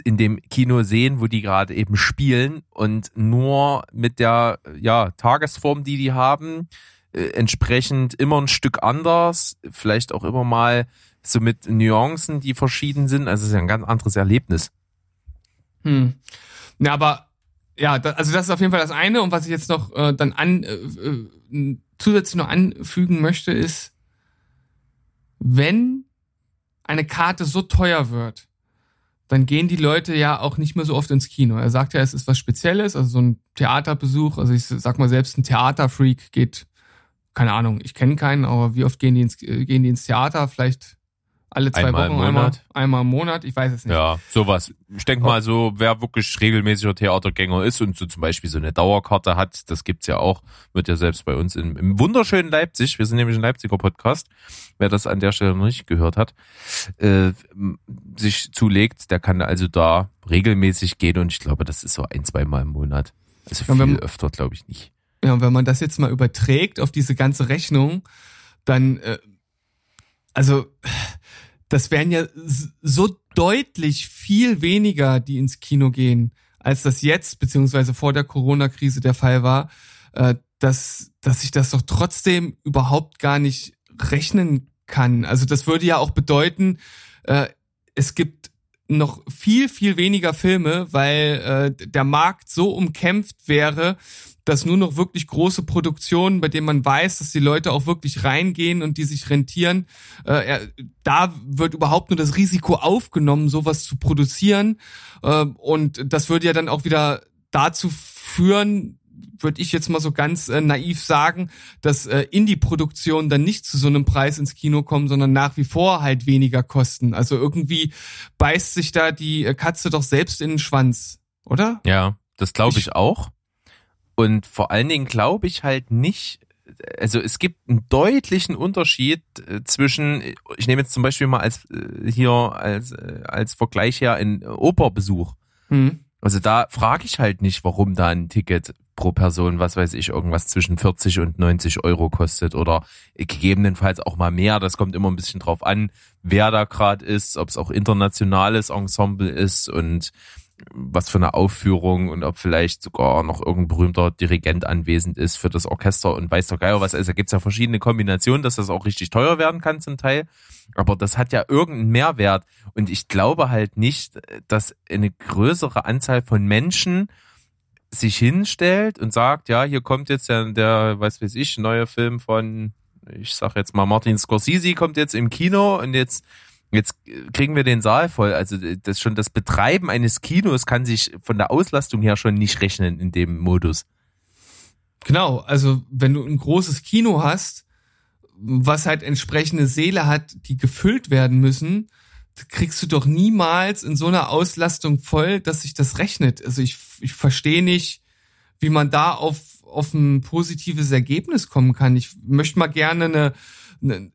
in dem Kino sehen, wo die gerade eben spielen und nur mit der ja, Tagesform, die die haben, äh, entsprechend immer ein Stück anders, vielleicht auch immer mal so mit Nuancen, die verschieden sind. Also es ist ja ein ganz anderes Erlebnis. Hm. Na, aber ja, da, also das ist auf jeden Fall das eine. Und was ich jetzt noch äh, dann an äh, äh, zusätzlich noch anfügen möchte, ist, wenn eine Karte so teuer wird, dann gehen die Leute ja auch nicht mehr so oft ins Kino. Er sagt ja, es ist was Spezielles, also so ein Theaterbesuch. Also ich sag mal, selbst ein Theaterfreak geht, keine Ahnung, ich kenne keinen, aber wie oft gehen die ins, äh, gehen die ins Theater? Vielleicht alle zwei Einmal im Wochen, einmal, Monat. einmal im Monat, ich weiß es nicht. Ja, sowas. Ich denke mal so, wer wirklich regelmäßiger Theatergänger ist und so zum Beispiel so eine Dauerkarte hat, das gibt's ja auch, wird ja selbst bei uns im, im wunderschönen Leipzig, wir sind nämlich ein Leipziger Podcast, wer das an der Stelle noch nicht gehört hat, äh, sich zulegt, der kann also da regelmäßig gehen und ich glaube, das ist so ein, zweimal im Monat. Also Ja, wenn- viel öfter glaube ich nicht. Ja, und wenn man das jetzt mal überträgt auf diese ganze Rechnung, dann, äh, also, das wären ja so deutlich viel weniger, die ins Kino gehen, als das jetzt, beziehungsweise vor der Corona-Krise der Fall war, äh, dass, dass ich das doch trotzdem überhaupt gar nicht rechnen kann. Also das würde ja auch bedeuten, äh, es gibt noch viel, viel weniger Filme, weil äh, der Markt so umkämpft wäre, dass nur noch wirklich große Produktionen, bei denen man weiß, dass die Leute auch wirklich reingehen und die sich rentieren, äh, da wird überhaupt nur das Risiko aufgenommen, sowas zu produzieren. Äh, und das würde ja dann auch wieder dazu führen, würde ich jetzt mal so ganz äh, naiv sagen, dass äh, Indie-Produktionen dann nicht zu so einem Preis ins Kino kommen, sondern nach wie vor halt weniger kosten. Also irgendwie beißt sich da die äh, Katze doch selbst in den Schwanz, oder? Ja, das glaube ich, Ich- auch. Und vor allen Dingen glaube ich halt nicht, also es gibt einen deutlichen Unterschied äh, zwischen, ich nehme jetzt zum Beispiel mal als äh, hier als, äh, als Vergleich her einen Operbesuch. Hm. Also da frage ich halt nicht, warum da ein Ticket pro Person, was weiß ich, irgendwas zwischen 40 und 90 Euro kostet oder gegebenenfalls auch mal mehr. Das kommt immer ein bisschen drauf an, wer da gerade ist, ob es auch internationales Ensemble ist und was für eine Aufführung und ob vielleicht sogar noch irgendein berühmter Dirigent anwesend ist für das Orchester und weiß der Geier was. Also da gibt's ja verschiedene Kombinationen, dass das auch richtig teuer werden kann zum Teil. Aber das hat ja irgendeinen Mehrwert. Und ich glaube halt nicht, dass eine größere Anzahl von Menschen sich hinstellt und sagt, ja, hier kommt jetzt der, der was weiß ich, neue Film von, ich sag jetzt mal Martin Scorsese kommt jetzt im Kino und jetzt Jetzt äh, kriegen wir den Saal voll. Also äh, das schon das Betreiben eines Kinos kann sich von der Auslastung her schon nicht rechnen in dem Modus. Genau, also wenn du ein großes Kino hast, was halt entsprechende Säle hat, die gefüllt werden müssen, kriegst du doch niemals in so einer Auslastung voll, dass sich das rechnet. Also ich, ich verstehe nicht, wie man da auf, auf ein positives Ergebnis kommen kann. Ich möchte mal gerne eine, eine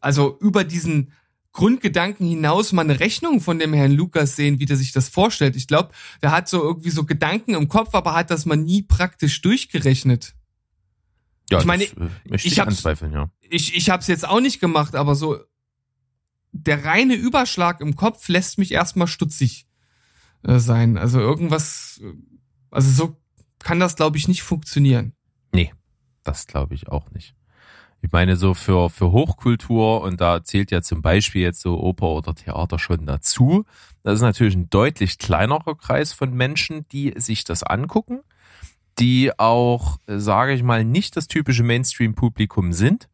also über diesen Grundgedanken hinaus mal eine Rechnung von dem Herrn Lukas sehen, wie der sich das vorstellt. Ich glaube, der hat so irgendwie so Gedanken im Kopf, aber hat das mal nie praktisch durchgerechnet. Ja, Ich meine, das, äh, ich ich, hab's- anzweifeln, ja. Ich, ich habe es jetzt auch nicht gemacht, aber so der reine Überschlag im Kopf lässt mich erstmal stutzig äh, sein. Also irgendwas, äh, also so kann das, glaube ich, nicht funktionieren. Das glaube ich auch nicht. Ich meine, so für, für Hochkultur, und da zählt ja zum Beispiel jetzt so Oper oder Theater schon dazu, das ist natürlich ein deutlich kleinerer Kreis von Menschen, die sich das angucken, die auch, sage ich mal, nicht das typische Mainstream-Publikum sind.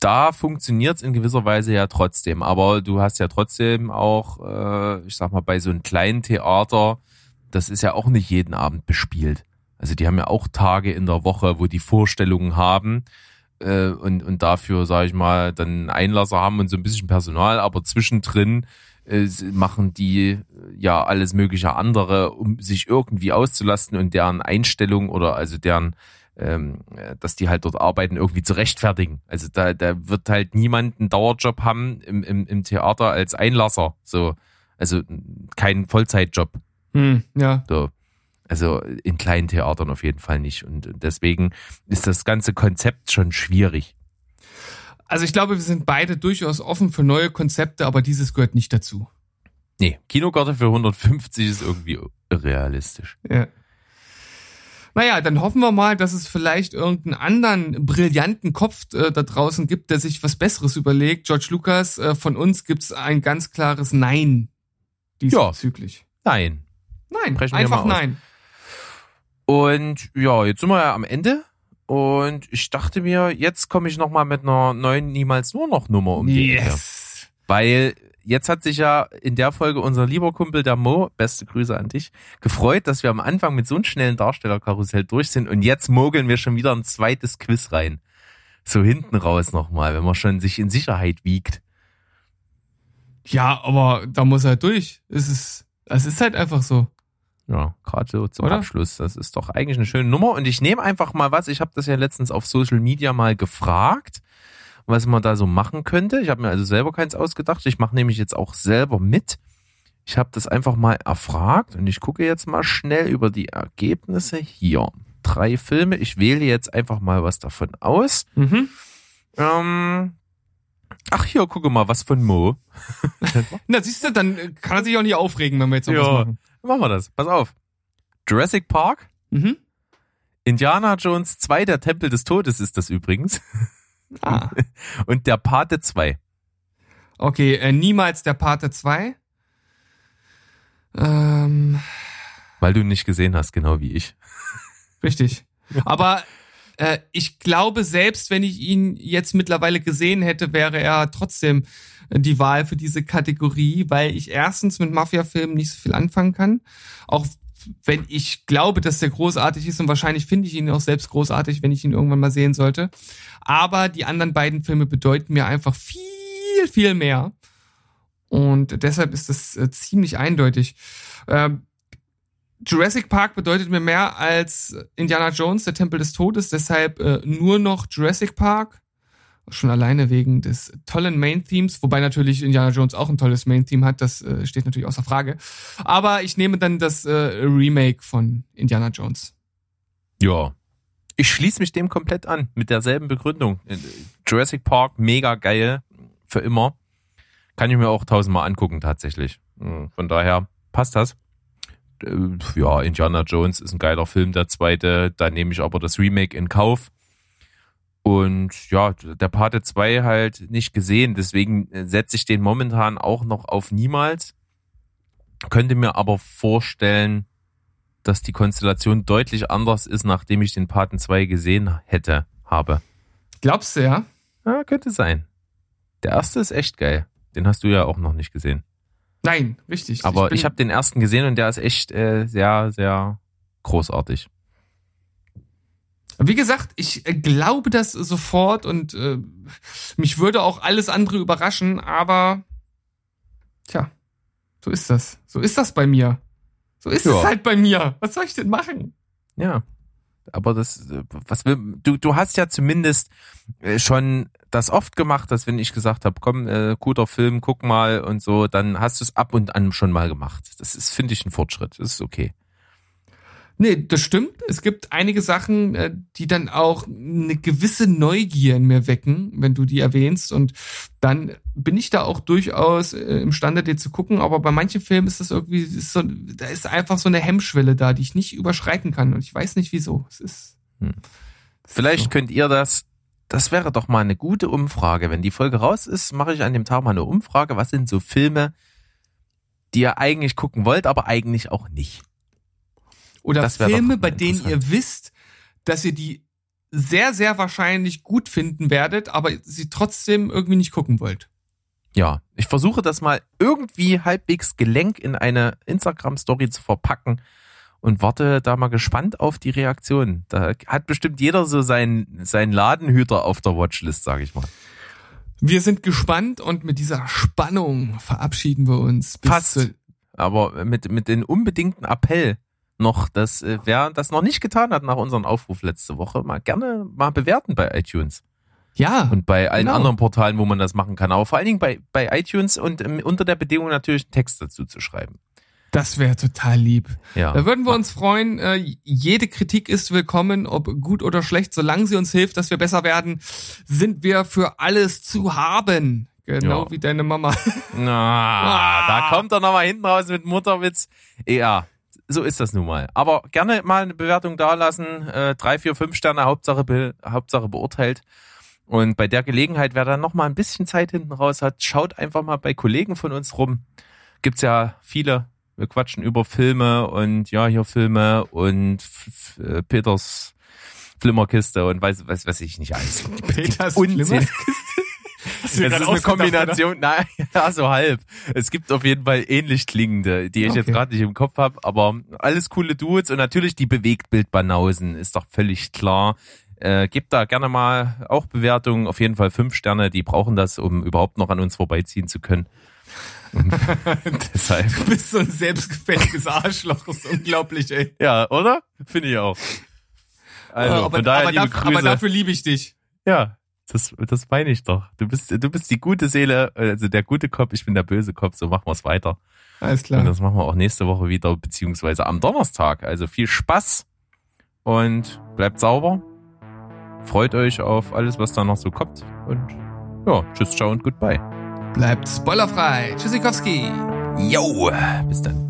Da funktioniert es in gewisser Weise ja trotzdem, aber du hast ja trotzdem auch, äh, ich sag mal, bei so einem kleinen Theater, das ist ja auch nicht jeden Abend bespielt. Also die haben ja auch Tage in der Woche, wo die Vorstellungen haben äh, und, und dafür, sage ich mal, dann Einlasser haben und so ein bisschen Personal, aber zwischendrin äh, machen die äh, ja alles mögliche andere, um sich irgendwie auszulasten und deren Einstellung oder also deren, ähm, äh, dass die halt dort arbeiten, irgendwie zu rechtfertigen. Also da, da wird halt niemand einen Dauerjob haben im, im, im Theater als Einlasser. So, also kein Vollzeitjob. Hm, ja. So. Also in kleinen Theatern auf jeden Fall nicht. Und deswegen ist das ganze Konzept schon schwierig. Also ich glaube, wir sind beide durchaus offen für neue Konzepte, aber dieses gehört nicht dazu. Nee, Kinokarte für 150 ist irgendwie irrealistisch. Ja. Naja, dann hoffen wir mal, dass es vielleicht irgendeinen anderen brillanten Kopf äh, da draußen gibt, der sich was Besseres überlegt. George Lucas, äh, von uns gibt's ein ganz klares Nein diesbezüglich. Nein. Nein, Sprechen wir einfach nein. Und ja, jetzt sind wir ja am Ende. Und ich dachte mir, jetzt komme ich nochmal mit einer neuen Niemals nur noch Nummer um die Ecke. Yes. Weil jetzt hat sich ja in der Folge unser lieber Kumpel der Mo, beste Grüße an dich, gefreut, dass wir am Anfang mit so einem schnellen Darstellerkarussell durch sind und jetzt mogeln wir schon wieder ein zweites Quiz rein. So hinten raus nochmal, wenn man schon sich in Sicherheit wiegt. Ja, aber da muss er durch. Es ist, es ist halt einfach so. Ja, gerade so zum Oder? Abschluss. Das ist doch eigentlich eine schöne Nummer. Und ich nehme einfach mal was. Ich habe das ja letztens auf Social Media mal gefragt, was man da so machen könnte. Ich habe mir also selber keins ausgedacht. Ich mache nämlich jetzt auch selber mit. Ich habe das einfach mal erfragt und ich gucke jetzt mal schnell über die Ergebnisse hier. Drei Filme. Ich wähle jetzt einfach mal was davon aus. Mhm. Ähm, ach hier, gucke mal, was von Mo. Na, siehst du, dann kann er sich auch nicht aufregen, wenn wir jetzt sowas Ja. machen. Machen wir das. Pass auf. Jurassic Park. Mhm. Indiana Jones 2, der Tempel des Todes ist das übrigens. Ah. Und der Pate 2. Okay, äh, niemals der Pate 2. Ähm, Weil du ihn nicht gesehen hast, genau wie ich. richtig. Aber äh, ich glaube, selbst wenn ich ihn jetzt mittlerweile gesehen hätte, wäre er trotzdem die Wahl für diese Kategorie, weil ich erstens mit Mafia-Filmen nicht so viel anfangen kann. Auch wenn ich glaube, dass der großartig ist und wahrscheinlich finde ich ihn auch selbst großartig, wenn ich ihn irgendwann mal sehen sollte. Aber die anderen beiden Filme bedeuten mir einfach viel, viel mehr. Und deshalb ist das äh, ziemlich eindeutig. Ähm, Jurassic Park bedeutet mir mehr als Indiana Jones, der Tempel des Todes, deshalb äh, nur noch Jurassic Park. Schon alleine wegen des tollen Main-Themes, wobei natürlich Indiana Jones auch ein tolles Main-Theme hat, das äh, steht natürlich außer Frage. Aber ich nehme dann das äh, Remake von Indiana Jones. Ja. Ich schließe mich dem komplett an, mit derselben Begründung. Äh, Jurassic Park, mega geil, für immer. Kann ich mir auch tausendmal angucken, tatsächlich. Hm, Von daher passt das. Äh, Ja, Indiana Jones ist ein geiler Film, der zweite. Da nehme ich aber das Remake in Kauf. Und ja, der Pate 2 halt nicht gesehen, deswegen äh, setze ich den momentan auch noch auf niemals. Könnte mir aber vorstellen, dass die Konstellation deutlich anders ist, nachdem ich den Paten 2 gesehen hätte, habe. Glaubst du ja? Ja, könnte sein. Der erste ist echt geil. Den hast du ja auch noch nicht gesehen. Nein, richtig. Aber bin- ich, habe den ersten gesehen und der ist echt äh, sehr, sehr großartig. Wie gesagt, ich äh, glaube das sofort und äh, mich würde auch alles andere überraschen, aber tja, so ist das. So ist das bei mir. So ist Ja. es halt bei mir. Was soll ich denn machen? Ja. Aber das, äh, was will, du, du hast ja zumindest äh, schon das oft gemacht, dass wenn ich gesagt habe, komm, äh, guter Film, guck mal und so, dann hast du es ab und an schon mal gemacht. Das ist, finde ich, ein Fortschritt. Das ist okay. Nee, das stimmt. Es gibt einige Sachen, äh, die dann auch eine gewisse Neugier in mir wecken, wenn du die erwähnst. Und dann bin ich da auch durchaus äh, imstande, dir zu gucken. Aber bei manchen Filmen ist das irgendwie, ist so, da ist einfach so eine Hemmschwelle da, die ich nicht überschreiten kann. Und ich weiß nicht wieso. Es ist. Hm. Vielleicht so. könnt ihr das, das wäre doch mal eine gute Umfrage. Wenn die Folge raus ist, mache ich an dem Tag mal eine Umfrage. Was sind so Filme, die ihr eigentlich gucken wollt, aber eigentlich auch nicht? Oder Filme, bei denen ihr wisst, dass ihr die sehr, sehr wahrscheinlich gut finden werdet, aber sie trotzdem irgendwie nicht gucken wollt. Ja, ich versuche das mal irgendwie halbwegs gelenk in eine Instagram-Story zu verpacken und warte da mal gespannt auf die Reaktion. Da hat bestimmt jeder so seinen, seinen Ladenhüter auf der Watchlist, sage ich mal. Wir sind gespannt und mit dieser Spannung verabschieden wir uns. Fast. Aber mit, mit den unbedingten Appell noch, dass äh, wer das noch nicht getan hat nach unserem Aufruf letzte Woche, mal gerne mal bewerten bei iTunes Ja, und bei allen Genau. anderen Portalen, wo man das machen kann. Aber vor allen Dingen bei, bei iTunes und ähm, unter der Bedingung natürlich einen Text dazu zu schreiben. das wäre total lieb. Ja. Da würden wir uns freuen. Äh, jede Kritik ist willkommen, ob gut oder schlecht. Solange sie uns hilft, dass wir besser werden, sind wir für alles zu haben. Genau Ja. wie deine Mama. Na, da kommt er nochmal hinten raus mit Mutterwitz. Ja, so ist das nun mal. Aber gerne mal eine Bewertung dalassen. Äh, drei, vier, fünf Sterne, Hauptsache, be Hauptsache beurteilt. Und bei der Gelegenheit, wer dann noch mal ein bisschen Zeit hinten raus hat, schaut einfach mal bei Kollegen von uns rum. Gibt's ja viele. Wir quatschen über Filme und ja, hier Filme und äh, Peters Flimmerkiste und weiß, weiß, weiß ich nicht alles. Peters Flimmerkiste? Es ist eine Kombination, nein, ja, so halb. Es gibt auf jeden Fall ähnlich klingende, die ich jetzt Okay. gerade nicht im Kopf habe, aber alles coole Dudes und natürlich die Bewegtbildbanausen, ist doch völlig klar. Äh, gebt da gerne mal auch Bewertungen, auf jeden Fall fünf Sterne, die brauchen das, um überhaupt noch an uns vorbeiziehen zu können. Deshalb, Du bist so ein selbstgefälliges Arschloch. Das ist unglaublich, ey. ja, oder? Finde ich auch. Also, aber, von daher aber, liebe dafür, Grüße. aber dafür liebe ich dich. Ja, das, das meine ich doch. Du bist, du bist die gute Seele, also der gute Kopf, ich bin der böse Kopf, so machen wir's weiter. Alles Und klar. das machen wir auch nächste Woche wieder, beziehungsweise am Donnerstag. Also viel Spaß und bleibt sauber. Freut euch auf alles, was da noch so kommt. Und ja, tschüss, ciao und goodbye. Bleibt spoilerfrei. Tschüssikowski. Yo, bis dann.